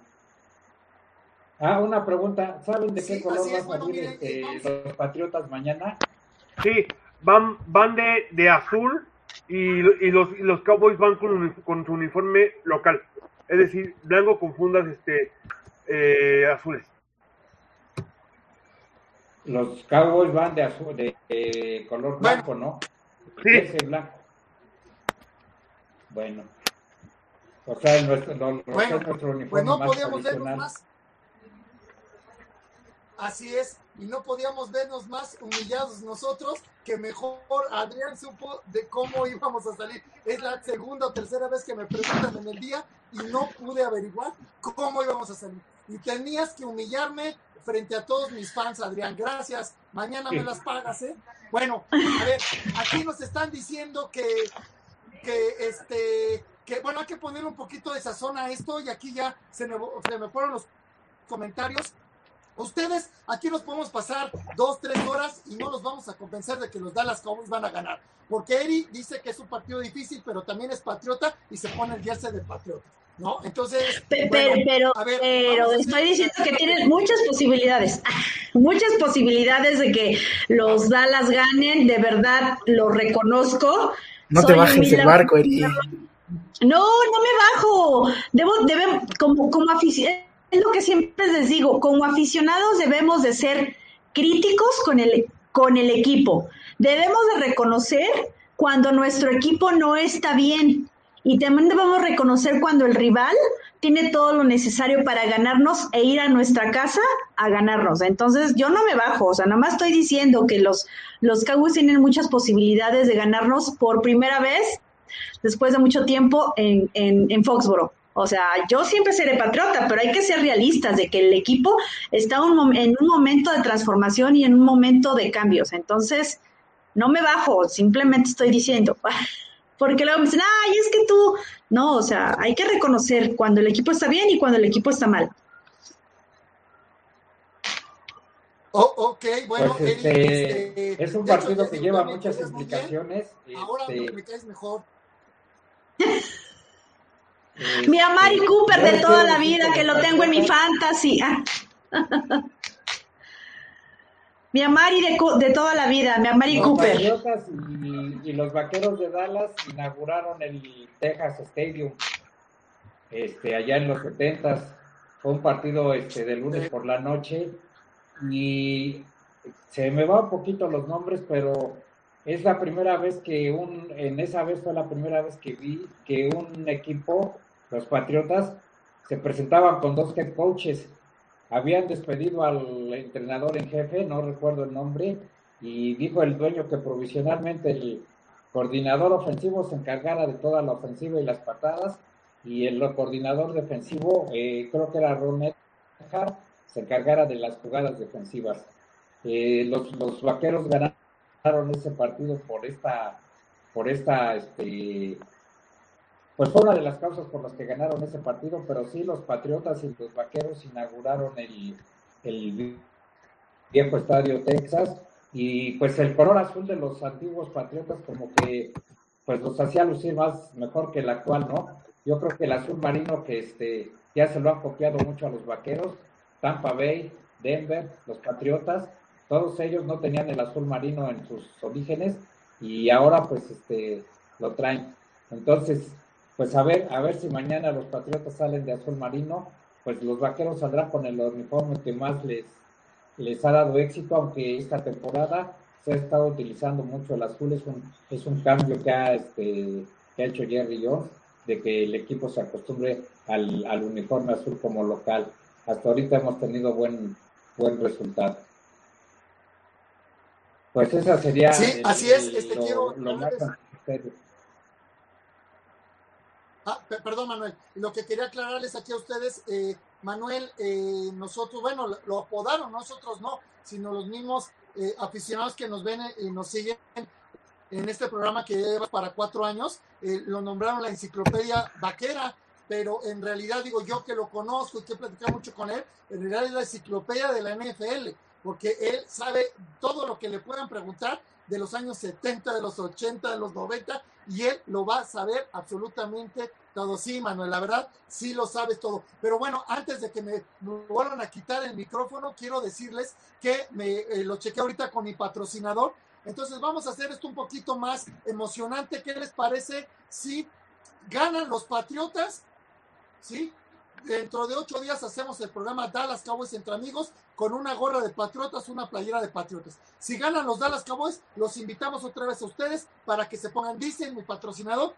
Ah, una pregunta. ¿Saben de qué color van a salir este, los Patriotas mañana? Sí, van, van de, de azul y, los, los Cowboys van con, con su uniforme local. Es decir, blanco con fundas este, eh, azules. Los Cowboys van de azul, de, color blanco, ¿no? Sí. Ese blanco. Bueno. O sea, nuestro, bueno, nuestro uniforme pues no podíamos vernos más. Así es, y no podíamos vernos más humillados nosotros que mejor Adrián supo de cómo íbamos a salir. Es la segunda o tercera vez que me preguntan en el día y no pude averiguar cómo íbamos a salir. Y tenías que humillarme frente a todos mis fans, Adrián. Gracias. Mañana me las pagas, ¿eh? Bueno, a ver, aquí nos están diciendo que, que este, que bueno, hay que poner un poquito de sazón a esto y aquí ya se me, se me fueron los comentarios. Ustedes, aquí nos podemos pasar dos, tres horas y no nos vamos a convencer de que los Dallas Cowboys van a ganar. Porque Eri dice que es un partido difícil, pero también es patriota y se pone el jersey de patriota. ¿No? Entonces. Pero, pero, pero estoy diciendo que tienes muchas posibilidades, *laughs* muchas posibilidades de que los Dallas ganen, de verdad lo reconozco. No te bajes el barco, Eri. No, no me bajo. Debo, debe, como, como aficionado es lo que siempre les digo, como aficionados debemos de ser críticos con el, con el equipo. Debemos de reconocer cuando nuestro equipo no está bien y también debemos reconocer cuando el rival tiene todo lo necesario para ganarnos e ir a nuestra casa a ganarnos. Entonces yo no me bajo, o sea, nada más estoy diciendo que los, los Cowboys tienen muchas posibilidades de ganarnos por primera vez después de mucho tiempo en, en, en Foxboro. O sea, yo siempre seré patriota, pero hay que ser realistas de que el equipo está en un momento de transformación y en un momento de cambios. Entonces, no me bajo, simplemente estoy diciendo, porque luego me dicen, ay, es que tú, no, o sea, hay que reconocer cuando el equipo está bien y cuando el equipo está mal. Oh, ok, bueno, pues este, este, es un partido que lleva muchas explicaciones. Ahora este, me caes mejor. *laughs* mi Amari Cooper de toda la vida, que lo tengo en mi *laughs* fantasy. *laughs* mi Amari de, de, toda la vida, mi Amari Cooper. Y, los vaqueros de Dallas inauguraron el Texas Stadium este, allá en los 70 Fue un partido este, de lunes por la noche y se me va un poquito los nombres, pero es la primera vez que un, en esa vez fue la primera vez que vi que un equipo los Patriotas se presentaban con dos head coaches. Habían despedido al entrenador en jefe, no recuerdo el nombre, y dijo el dueño que provisionalmente el coordinador ofensivo se encargara de toda la ofensiva y las patadas, y el coordinador defensivo, eh, creo que era Ron Edgar, se encargara de las jugadas defensivas. Eh, los, los vaqueros ganaron ese partido por esta, por esta este, pues fue una de las causas por las que ganaron ese partido, pero sí los Patriotas y los Vaqueros inauguraron el, viejo estadio Texas y pues el color azul de los antiguos Patriotas como que pues los hacía lucir más mejor que el actual, ¿no? Yo creo que el azul marino que este ya se lo han copiado mucho a los Vaqueros, Tampa Bay, Denver, los Patriotas, todos ellos no tenían el azul marino en sus orígenes y ahora pues este lo traen. Entonces, pues a ver, a ver si mañana los Patriotas salen de azul marino, pues los Vaqueros saldrán con el uniforme que más les, les ha dado éxito, aunque esta temporada se ha estado utilizando mucho el azul, es un, es un cambio que ha, este, que ha hecho Jerry Jones, de que el equipo se acostumbre al, al uniforme azul como local. Hasta ahorita hemos tenido buen, buen resultado. Pues esa sería. Sí, así es. Este, quiero, lo más Ah, perdón, Manuel. Lo que quería aclararles aquí a ustedes, eh, Manuel, eh, nosotros, bueno, lo apodaron, nosotros no, sino los mismos eh, aficionados que nos ven y nos siguen en este programa que lleva para cuatro años, lo nombraron la enciclopedia vaquera, pero en realidad digo yo que lo conozco y que he platicado mucho con él, en realidad es la enciclopedia de la NFL, porque él sabe todo lo que le puedan preguntar de los años 70, de los 80, de los 90, y él lo va a saber absolutamente todo. Sí, Manuel, la verdad, sí lo sabes todo. Pero bueno, antes de que me, vuelvan a quitar el micrófono, quiero decirles que me eh, lo chequé ahorita con mi patrocinador Entonces vamos a hacer esto un poquito más emocionante. ¿Qué les parece si ganan los Patriotas? ¿Sí? Dentro de ocho días hacemos el programa Dallas Cowboys entre amigos con una gorra de Patriotas, una playera de Patriotas. Si ganan los Dallas Cowboys, los invitamos otra vez a ustedes para que se pongan, dicen mi patrocinador,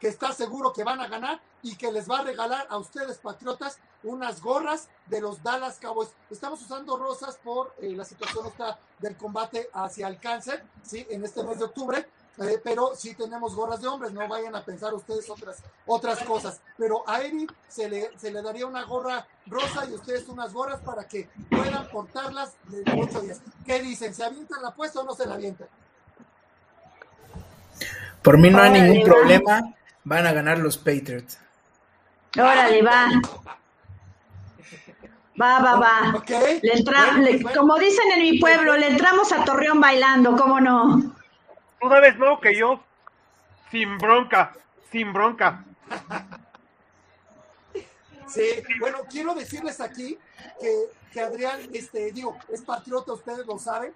que está seguro que van a ganar y que les va a regalar a ustedes, patriotas, unas gorras de los Dallas Cowboys. Estamos usando rosas por eh, la situación del combate hacia el cáncer, ¿sí? En este mes de octubre. Eh, pero sí tenemos gorras de hombres, no vayan a pensar ustedes otras, otras cosas. Pero a Eri se le, se le daría una gorra rosa y ustedes unas gorras para que puedan portarlas de ocho días. ¿Qué dicen? ¿Se avientan la apuesta o no se la avientan? Por mí no hay ningún problema van a ganar los Patriots. Órale, va. Va, va, va. como dicen en mi pueblo, le entramos a Torreón bailando, ¿cómo no? Tú sabes, no, que yo, sin bronca, sin bronca. Sí, bueno, quiero decirles aquí que, que Adrián, este, digo, es patriota, ustedes lo saben,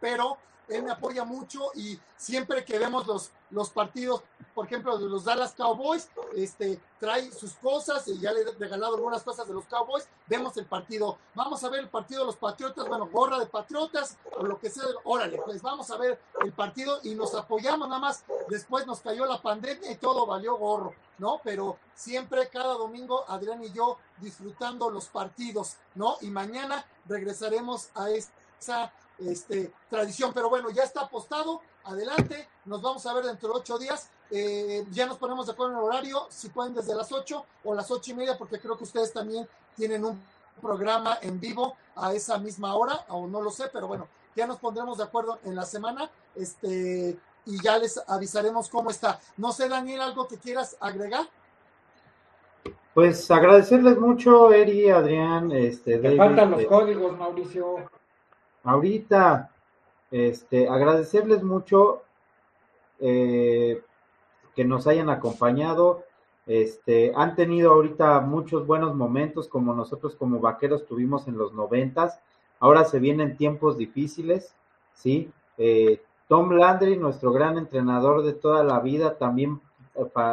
pero él me apoya mucho y siempre que vemos los, los partidos, por ejemplo, de los Dallas Cowboys, este, trae sus cosas y ya le he regalado algunas cosas de los Cowboys, vemos el partido, vamos a ver el partido de los Patriotas, bueno, gorra de Patriotas o lo que sea, órale, pues vamos a ver el partido y nos apoyamos nada más, después nos cayó la pandemia y todo valió gorro, ¿no? Pero siempre, cada domingo, Adrián y yo disfrutando los partidos, ¿no? Y mañana regresaremos a esa este, tradición. Pero bueno, ya está apostado. Adelante. Nos vamos a ver dentro de ocho días. Eh, ya nos ponemos de acuerdo en el horario. Si pueden desde las ocho o las ocho y media, porque creo que ustedes también tienen un programa en vivo a esa misma hora, o no lo sé, pero bueno, ya nos pondremos de acuerdo en la semana. Este, y ya les avisaremos cómo está. No sé, Daniel, algo que quieras agregar. Pues agradecerles mucho, Eri, Adrián, este. Te faltan los eh, códigos, Mauricio ahorita este, agradecerles mucho eh, que nos hayan acompañado. Este, han tenido ahorita muchos buenos momentos como nosotros como vaqueros tuvimos en los noventas. Ahora se vienen tiempos difíciles, ¿sí? Eh, Tom Landry, nuestro gran entrenador de toda la vida, también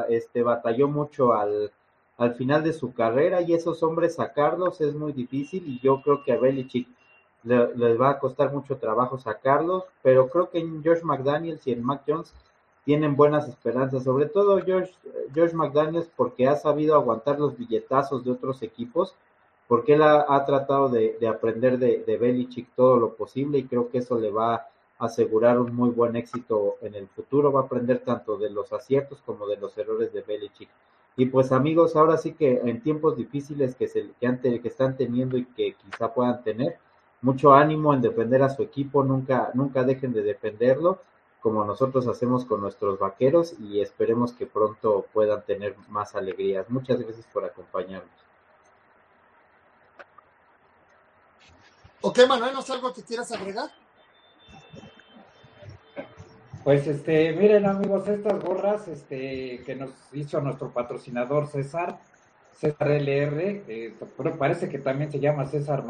este, batalló mucho al, al final de su carrera y esos hombres sacarlos es muy difícil y yo creo que a Belichick les va a costar mucho trabajo sacarlos, pero creo que en George McDaniels y en Mac Jones tienen buenas esperanzas, sobre todo George McDaniels porque ha sabido aguantar los billetazos de otros equipos, porque él ha, tratado de, aprender de, de Belichick todo lo posible y creo que eso le va a asegurar un muy buen éxito en el futuro, va a aprender tanto de los aciertos como de los errores de Belichick. Y pues amigos, ahora sí que en tiempos difíciles que, se, que, que están teniendo y que quizá puedan tener, mucho ánimo en defender a su equipo, nunca, nunca dejen de defenderlo, como nosotros hacemos con nuestros vaqueros, y esperemos que pronto puedan tener más alegrías. Muchas gracias por acompañarnos. Ok, Manuel, ¿no es algo que quieras agregar? Pues este, miren amigos, estas gorras este, que nos hizo nuestro patrocinador César, César LR, eh, parece que también se llama César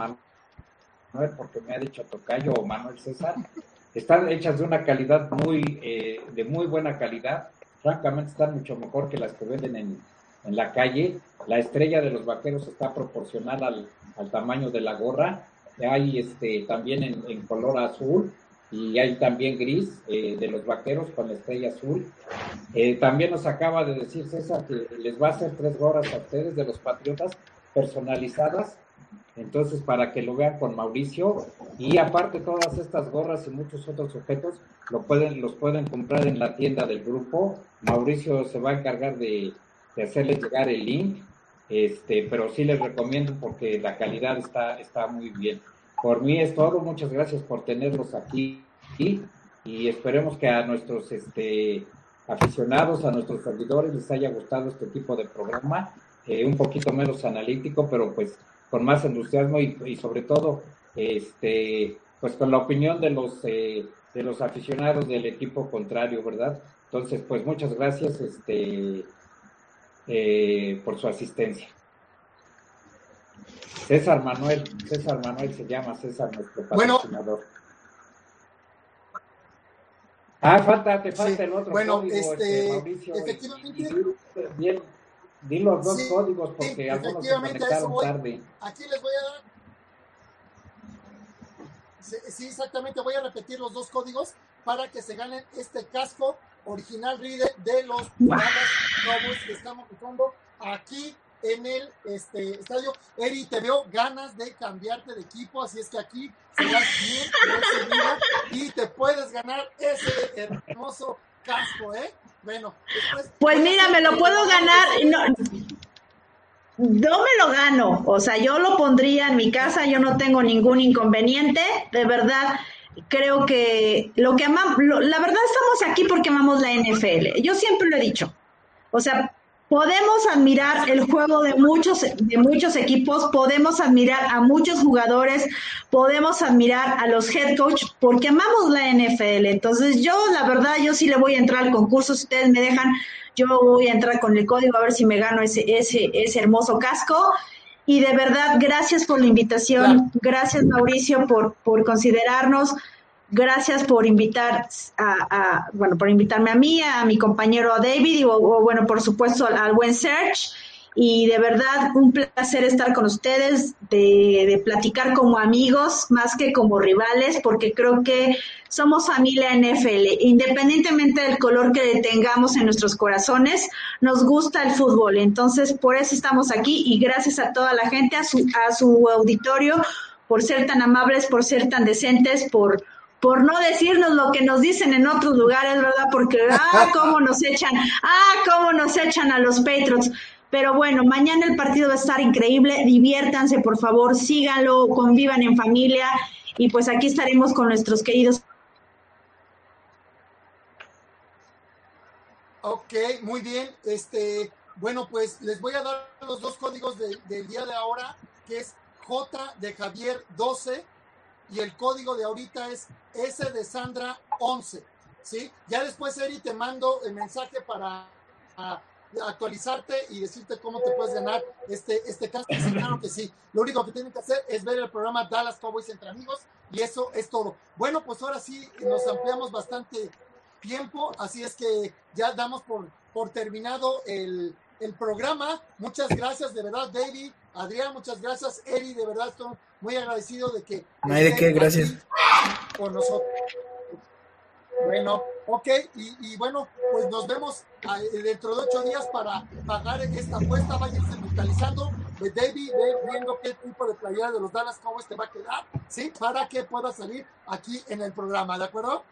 Man porque me ha dicho Tocayo o Manuel César, están hechas de una calidad muy, eh, de muy buena calidad. Francamente están mucho mejor que las que venden en, en la calle. La estrella de los vaqueros está proporcional al, al tamaño de la gorra. Hay este, también en, en color azul y hay también gris eh, de los vaqueros con la estrella azul. Eh, también nos acaba de decir César que les va a hacer tres gorras a ustedes de los patriotas personalizadas entonces, para que lo vean con Mauricio, y aparte todas estas gorras y muchos otros objetos, lo pueden, los pueden comprar en la tienda del grupo. Mauricio se va a encargar de, de hacerles llegar el link, este, pero sí les recomiendo porque la calidad está, está muy bien. Por mí es todo, muchas gracias por tenerlos aquí y, esperemos que a nuestros este, aficionados, a nuestros servidores les haya gustado este tipo de programa, eh, un poquito menos analítico, pero pues con más entusiasmo y, sobre todo este pues con la opinión de los eh, de los aficionados del equipo contrario verdad entonces pues muchas gracias este eh, por su asistencia. César Manuel César Manuel se llama César nuestro patrocinador. Ah, falta, te falta el otro bueno, código, este, Mauricio, efectivamente. bien, di los dos códigos porque algunos se conectaron tarde. Aquí les voy a dar. Sí, exactamente, voy a repetir los dos códigos para que se ganen este casco original Ride de los Cowboys que estamos usando aquí en el este, estadio. Eri, te veo ganas de cambiarte de equipo, así es que aquí serás bien recibido y te puedes ganar ese hermoso casco, ¿eh? Bueno, pues mira, me lo puedo ganar. No, yo me lo gano, o sea, yo lo pondría en mi casa, yo no tengo ningún inconveniente, de verdad. Creo que lo que amamos, la verdad estamos aquí porque amamos la NFL. Yo siempre lo he dicho. O sea, podemos admirar el juego de muchos, de muchos equipos, podemos admirar a muchos jugadores, podemos admirar a los head coach porque amamos la NFL. Entonces yo, la verdad, yo sí le voy a entrar al concurso, si ustedes me dejan, yo voy a entrar con el código a ver si me gano ese, ese, ese hermoso casco. Y de verdad, gracias por la invitación, gracias Mauricio por, por considerarnos. Gracias por invitar a, bueno, por invitarme a mí, a mi compañero David y o, bueno, por supuesto al, buen Search. Y de verdad, un placer estar con ustedes, de, de, platicar como amigos más que como rivales, porque creo que somos familia NFL. Independientemente del color que tengamos en nuestros corazones, nos gusta el fútbol. Entonces, por eso estamos aquí y gracias a toda la gente, a su, a su auditorio, por ser tan amables, por ser tan decentes, por por no decirnos lo que nos dicen en otros lugares, ¿verdad? Porque, ah, cómo nos echan, ah, cómo nos echan a los Patriots. Pero bueno, mañana el partido va a estar increíble, diviértanse, por favor, síganlo, convivan en familia y pues aquí estaremos con nuestros queridos. Ok, muy bien. Este, bueno, pues les voy a dar los dos códigos del día de ahora, que es J de Javier 12 y el código de ahorita es S de Sandra 11. ¿sí? Ya después, Eri, te mando el mensaje para actualizarte y decirte cómo te puedes ganar este, este caso. claro que sí. Lo único que tienen que hacer es ver el programa Dallas Cowboys entre amigos y eso es todo. Bueno, pues ahora sí nos ampliamos bastante tiempo, así es que ya damos por, por terminado el, el programa. Muchas gracias, de verdad, David, Adrián, muchas gracias, Eri, de verdad estoy muy agradecido de que... No hay de qué, gracias. Por nosotros. Bueno, ok, y, bueno, pues nos vemos ah, dentro de ocho días para pagar esta apuesta. Váyanse mentalizando, de David, viendo qué tipo de playera de los Dallas Cowboys te va a quedar, ¿sí? Para que pueda salir aquí en el programa, ¿de acuerdo?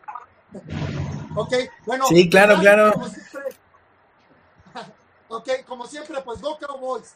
ok, bueno. Sí, claro, claro. *laughs* Ok, como siempre, pues Go Cowboys.